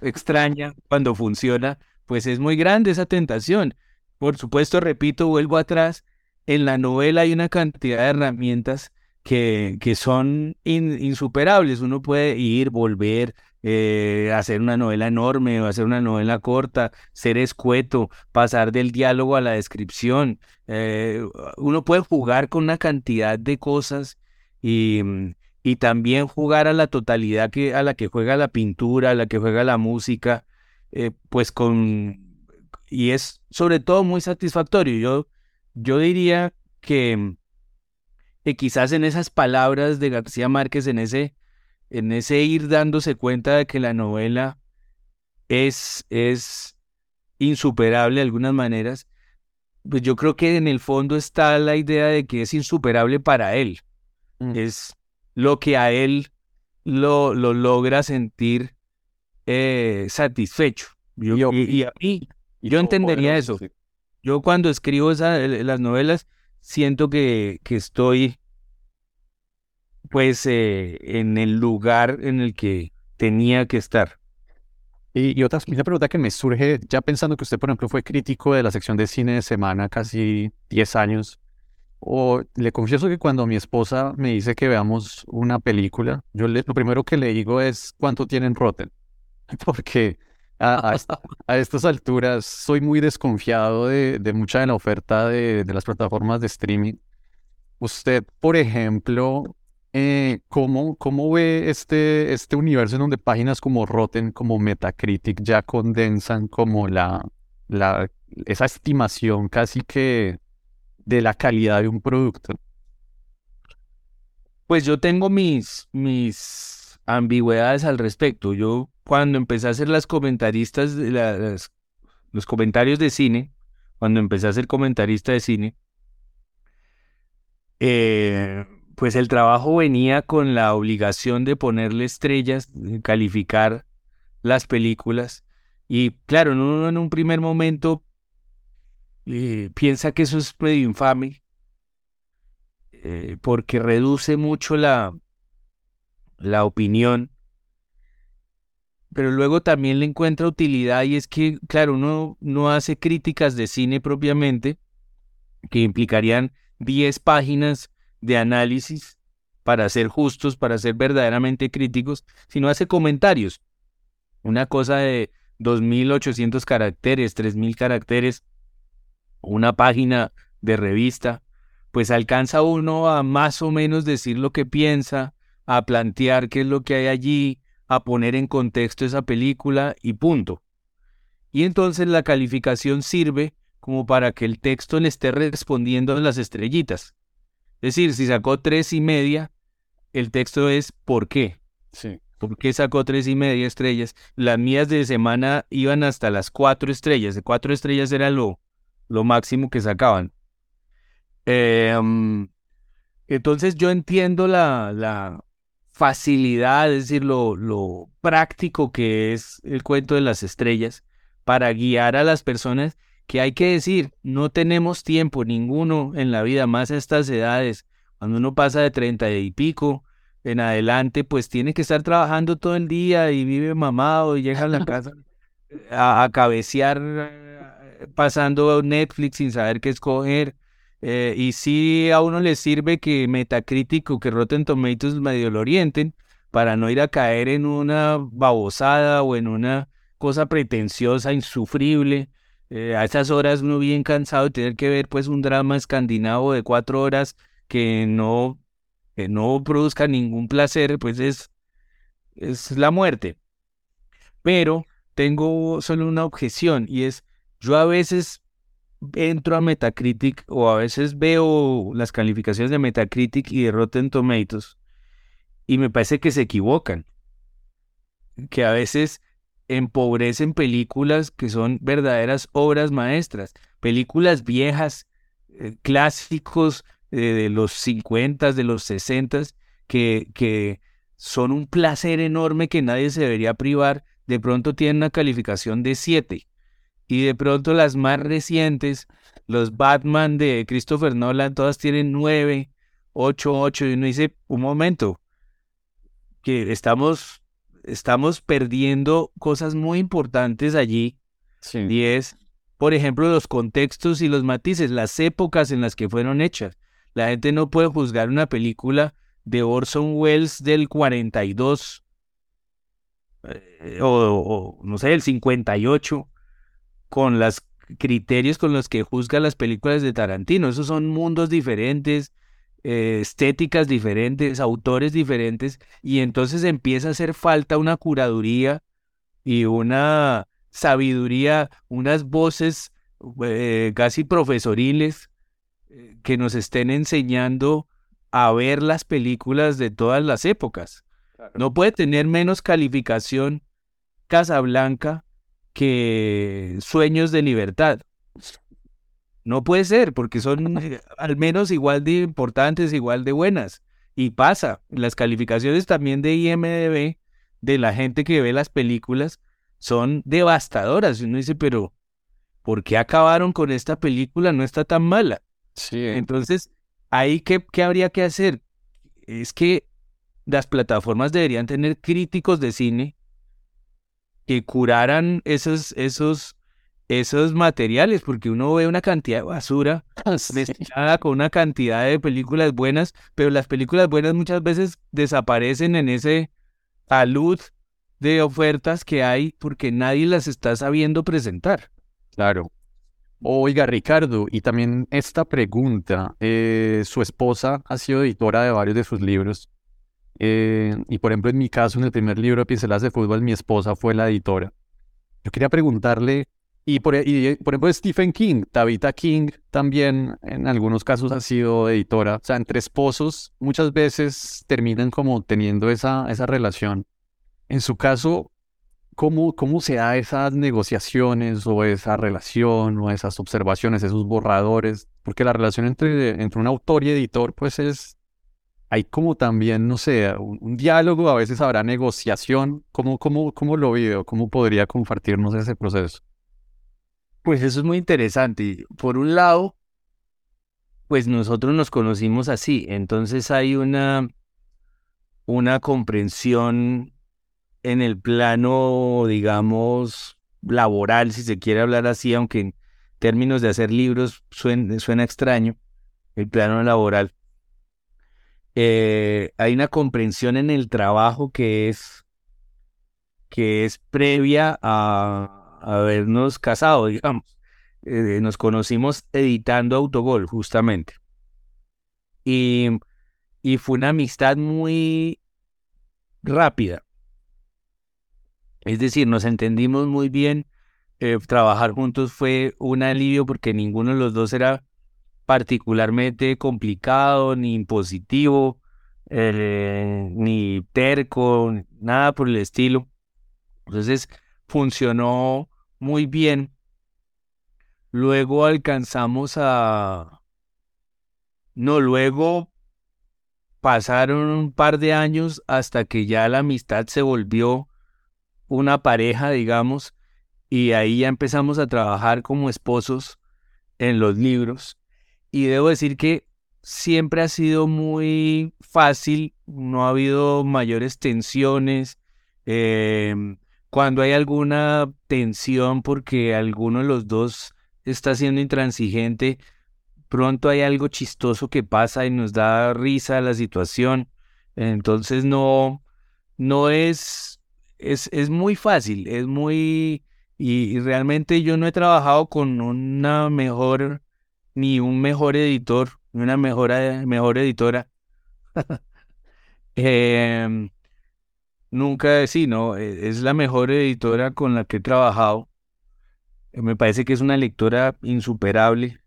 extraña cuando funciona, pues es muy grande esa tentación. Por supuesto, repito, vuelvo atrás, en la novela hay una cantidad de herramientas que, que son insuperables. Uno puede ir, volver, eh, hacer una novela enorme o hacer una novela corta, ser escueto, pasar del diálogo a la descripción. Eh, uno puede jugar con una cantidad de cosas y, y también jugar a la totalidad que, a la que juega la pintura, a la que juega la música, eh, pues con... Y es sobre todo muy satisfactorio. Yo, yo diría que, que quizás en esas palabras de García Márquez, en ese, en ese ir dándose cuenta de que la novela es, es insuperable de algunas maneras, pues yo creo que en el fondo está la idea de que es insuperable para él. Mm. Es lo que a él lo, lo logra sentir eh, satisfecho. y, a mí, yo entendería eso. Yo cuando escribo las novelas, siento que, que estoy pues eh, en el lugar en el que tenía que estar. Y, y otra pregunta que me surge, ya pensando que usted, por ejemplo, fue crítico de la sección de cine de semana casi 10 años, o le confieso que cuando mi esposa me dice que veamos una película, yo lo primero que le digo es cuánto tienen Rotten. [laughs] Porque [laughs] a, estas alturas soy muy desconfiado de, mucha de la oferta de, las plataformas de streaming. usted, por ejemplo, eh, ¿cómo, ¿cómo, ve este, este universo en donde páginas como Rotten, como Metacritic ya condensan como la, la, esa estimación casi que de la calidad de un producto? Pues yo tengo mis, mis ambigüedades al respecto. Yo cuando empecé a hacer las comentaristas, de los comentarios de cine, cuando empecé a ser comentarista de cine, eh, pues el trabajo venía con la obligación de ponerle estrellas, calificar las películas. Y claro, en un primer momento eh, piensa que eso es medio infame, eh, porque reduce mucho la, la opinión, pero luego también le encuentra utilidad y es que, claro, uno no hace críticas de cine propiamente, que implicarían 10 páginas de análisis para ser justos, para ser verdaderamente críticos, sino hace comentarios. Una cosa de 2.800 caracteres, 3.000 caracteres, una página de revista, pues alcanza uno a más o menos decir lo que piensa, a plantear qué es lo que hay allí, a poner en contexto esa película y punto. Y entonces la calificación sirve como para que el texto le esté respondiendo en las estrellitas. Es decir, si sacó tres y media, el texto es ¿por qué? Sí. ¿Por qué sacó tres y media estrellas? Las mías de semana iban hasta las cuatro estrellas. De cuatro estrellas era lo, lo máximo que sacaban. Em, entonces yo entiendo la, la facilidad, es decir, lo, lo práctico que es el cuento de las estrellas para guiar a las personas que hay que decir, no tenemos tiempo ninguno en la vida, más a estas edades, cuando uno pasa de treinta y pico en adelante, pues tiene que estar trabajando todo el día y vive mamado y llega a la [laughs] casa a, cabecear eh, pasando Netflix sin saber qué escoger. Eh, y si a uno le sirve que Metacritic o que Rotten Tomatoes medio lo orienten para no ir a caer en una babosada o en una cosa pretenciosa, insufrible, eh, a esas horas uno bien cansado de tener que ver pues un drama escandinavo de cuatro horas que no, que no produzca ningún placer, pues es, es la muerte. Pero tengo solo una objeción y es, yo a veces entro a Metacritic o a veces veo las calificaciones de Metacritic y de Rotten Tomatoes y me parece que se equivocan. Que a veces empobrecen películas que son verdaderas obras maestras, películas viejas, eh, clásicos eh, de los 50, de los 60, que, que son un placer enorme que nadie se debería privar, de pronto tienen una calificación de 7. Y de pronto las más recientes, los Batman de Christopher Nolan, todas tienen 9, 8, 8. Y uno dice, un momento, que estamos estamos perdiendo cosas muy importantes allí. Sí. Y es, por ejemplo, los contextos y los matices, las épocas en las que fueron hechas. La gente no puede juzgar una película de Orson Welles del 42 eh, o, o, no sé, el 58 con los criterios con los que juzga las películas de Tarantino. Esos son mundos diferentes, eh, estéticas diferentes, autores diferentes, y entonces empieza a hacer falta una curaduría y una sabiduría, unas voces eh, casi profesoriles eh, que nos estén enseñando a ver las películas de todas las épocas. No puede tener menos calificación Casablanca que Sueños de Libertad. No puede ser, porque son eh, al menos igual de importantes, igual de buenas. Y pasa, las calificaciones también de IMDB de la gente que ve las películas son devastadoras. Uno dice, pero ¿por qué acabaron con esta película? No está tan mala. Sí. Eh. Entonces, ahí qué, qué habría que hacer? Es que las plataformas deberían tener críticos de cine que curaran esos, esos esos materiales, porque uno ve una cantidad de basura [laughs] Ah, mezclada con una cantidad de películas buenas, pero las películas buenas muchas veces desaparecen en ese alud de ofertas que hay porque nadie las está sabiendo presentar. Claro. Oiga, Ricardo, y también esta pregunta, eh, su esposa ha sido editora de varios de sus libros, eh, y por ejemplo en mi caso, en el primer libro Pinceladas de Fútbol, mi esposa fue la editora. Yo quería preguntarle, y por, y por ejemplo Stephen King, Tabitha King también en algunos casos ha sido editora, o sea, entre esposos muchas veces terminan como teniendo esa, esa relación. En su caso, ¿Cómo, ¿Cómo se da esas negociaciones o esa relación o esas observaciones, esos borradores? Porque la relación entre, entre un autor y editor, pues es, hay como también, no sé, un, diálogo, a veces habrá negociación. ¿Cómo, cómo, cómo lo vive cómo podría compartirnos ese proceso? Pues eso es muy interesante. Por un lado, pues nosotros nos conocimos así, entonces hay una, una comprensión en el plano, digamos, laboral, si se quiere hablar así, aunque en términos de hacer libros suena, extraño, el plano laboral. Eh, hay una comprensión en el trabajo que es, que es previa a, habernos casado, digamos. Eh, nos conocimos editando Autogol, justamente. Y, y fue una amistad muy rápida. Es decir, nos entendimos muy bien. Eh, trabajar juntos fue un alivio porque ninguno de los dos era particularmente complicado, ni impositivo, eh, ni terco, nada por el estilo. Entonces funcionó muy bien. Luego alcanzamos a... No, luego pasaron un par de años hasta que ya la amistad se volvió una pareja, digamos, y ahí ya empezamos a trabajar como esposos en los libros. Y debo decir que siempre ha sido muy fácil, no ha habido mayores tensiones. Em, cuando hay alguna tensión porque alguno de los dos está siendo intransigente, pronto hay algo chistoso que pasa y nos da risa la situación. Entonces no, no es es, es muy fácil, es muy... Y, realmente yo no he trabajado con una mejor, ni un mejor editor, ni una mejor, editora. Em, nunca, sí, no, e, es la mejor editora con la que he trabajado. Me parece que es una lectora insuperable.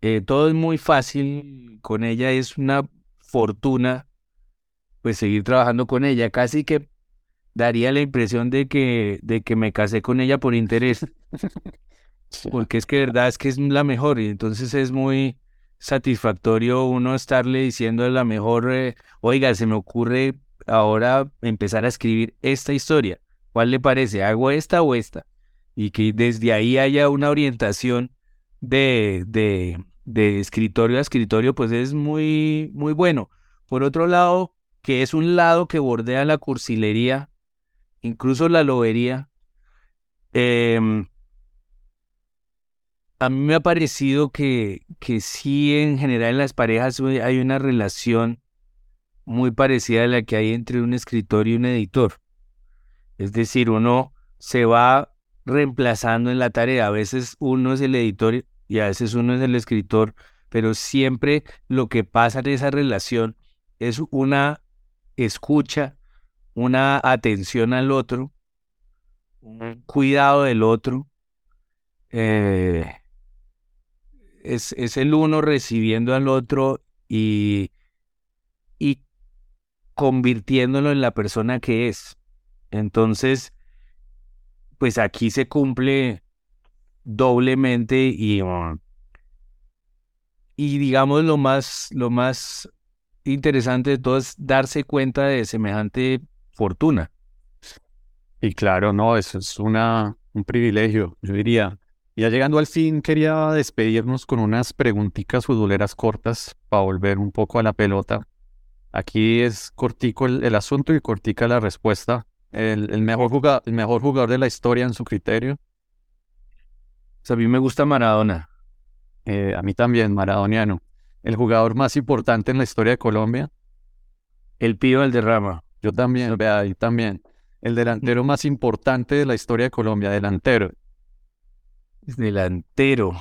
Eh, todo es muy fácil con ella, es una fortuna pues seguir trabajando con ella. Casi que daría la impresión de que, de que me casé con ella por interés. [laughs] Porque es que verdad es que es la mejor y entonces es muy satisfactorio uno estarle diciendo la mejor, eh, oiga, se me ocurre ahora empezar a escribir esta historia. ¿Cuál le parece? ¿Hago esta o esta? Y que desde ahí haya una orientación de, de, de escritorio a escritorio, pues es muy, muy bueno. Por otro lado, que es un lado que bordea la cursilería incluso la lobería, em, a mí me ha parecido que, que sí, en general en las parejas hay una relación muy parecida a la que hay entre un escritor y un editor. Es decir, uno se va reemplazando en la tarea. A veces uno es el editor y a veces uno es el escritor, pero siempre lo que pasa en esa relación es una escucha una atención al otro, un cuidado del otro. Eh, es, es, el uno recibiendo al otro y, y convirtiéndolo en la persona que es. Entonces, pues aquí se cumple doblemente y, y digamos lo más, lo más interesante de todo es darse cuenta de semejante fortuna. Y claro, no, eso es una, un privilegio, yo diría. Ya llegando al fin, quería despedirnos con unas preguntitas futboleras cortas para volver un poco a la pelota. Aquí es cortico el, asunto y cortica la respuesta. El, mejor jugador, el mejor jugador de la historia en su criterio. a mí me gusta Maradona. Eh, a mí también, maradoniano. El jugador más importante en la historia de Colombia. El Pío Derrama. Yo también, vea, ahí también. El delantero más importante de la historia de Colombia, delantero. Delantero.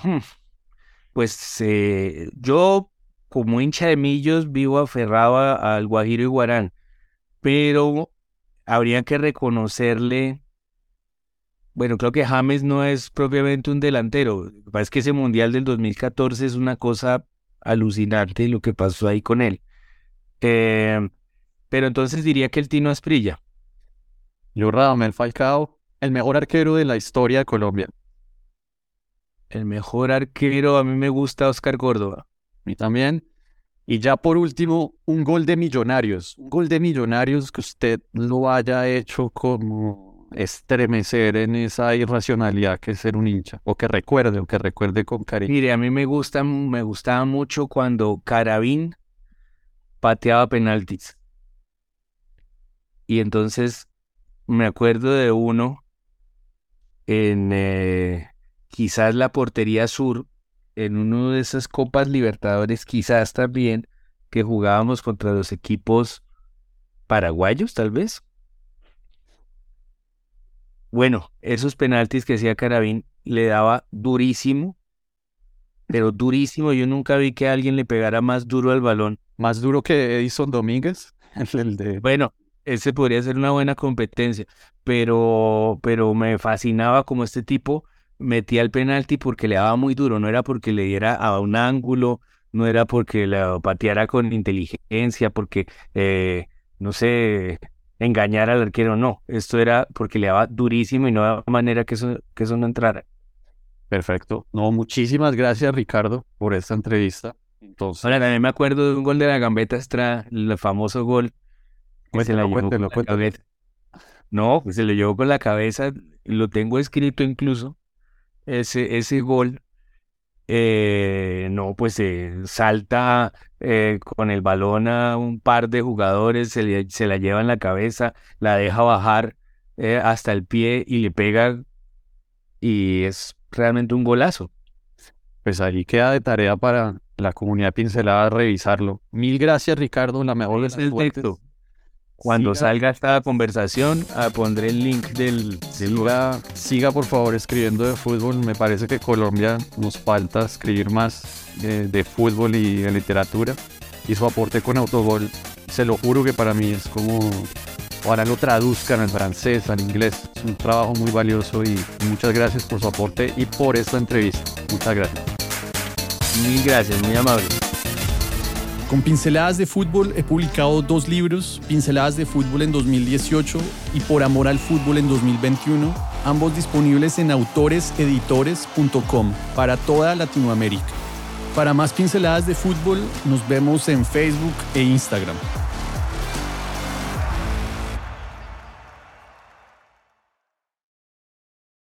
Pues eh, yo, como hincha de Millos, vivo aferrado al Guajiro y Guarán, pero habría que reconocerle. Bueno, creo que James no es propiamente un delantero. Lo que pasa es que ese Mundial del 2014 es una cosa alucinante lo que pasó ahí con él. Eh, pero entonces diría que el Tino Asprilla. Yo, Radamel Falcao, el mejor arquero de la historia de Colombia. El mejor arquero, a mí me gusta Oscar Córdoba. A mí también. Y ya por último, un gol de millonarios. Un gol de millonarios que usted lo haya hecho como estremecer en esa irracionalidad que es ser un hincha. O que recuerde, o que recuerde con cariño. Mire, a mí me gusta, me gustaba mucho cuando Carabín pateaba penaltis. Y entonces me acuerdo de uno en eh, quizás la portería sur, en uno de esas Copas Libertadores, quizás también, que jugábamos contra los equipos paraguayos, tal vez. Bueno, esos penaltis que hacía Carabín le daba durísimo, pero durísimo. Yo nunca vi que alguien le pegara más duro al balón. Más duro que Edison Domínguez. [laughs] El de... Bueno, ese podría ser una buena competencia, pero, pero me fascinaba como este tipo metía el penalti porque le daba muy duro, no era porque le diera a un ángulo, no era porque le pateara con inteligencia, porque, eh, no sé, engañar al arquero, no, esto era porque le daba durísimo y no daba manera que eso, que eso no entrara. Perfecto. No, muchísimas gracias Ricardo por esta entrevista. Entonces... Ahora también me acuerdo de un gol de la Gambeta Extra, el famoso gol. Cuéntelo, cuéntelo, cuéntelo. No, se lo llevó con la cabeza, lo tengo escrito incluso ese, ese gol, eh, no, pues se salta eh, con el balón a un par de jugadores, se, se la lleva en la cabeza, la deja bajar eh, hasta el pie y le pega y es realmente un golazo. Pues ahí queda de tarea para la comunidad pincelada revisarlo. Mil gracias Ricardo, la mejor de las cuando salga esta conversación, ah, pondré el link del, lugar. Siga por favor escribiendo de fútbol. Me parece que Colombia nos falta escribir más de, fútbol y de literatura. Y su aporte con autogol, se lo juro que para mí es como ahora lo traduzcan al francés, al inglés. Es un trabajo muy valioso y muchas gracias por su aporte y por esta entrevista. Muchas gracias. Mil gracias, muy amable. Con Pinceladas de Fútbol he publicado dos libros, Pinceladas de Fútbol en 2018 y Por Amor al Fútbol en 2021, ambos disponibles en autoreseditores.com para toda Latinoamérica. Para más pinceladas de fútbol, nos vemos en Facebook e Instagram.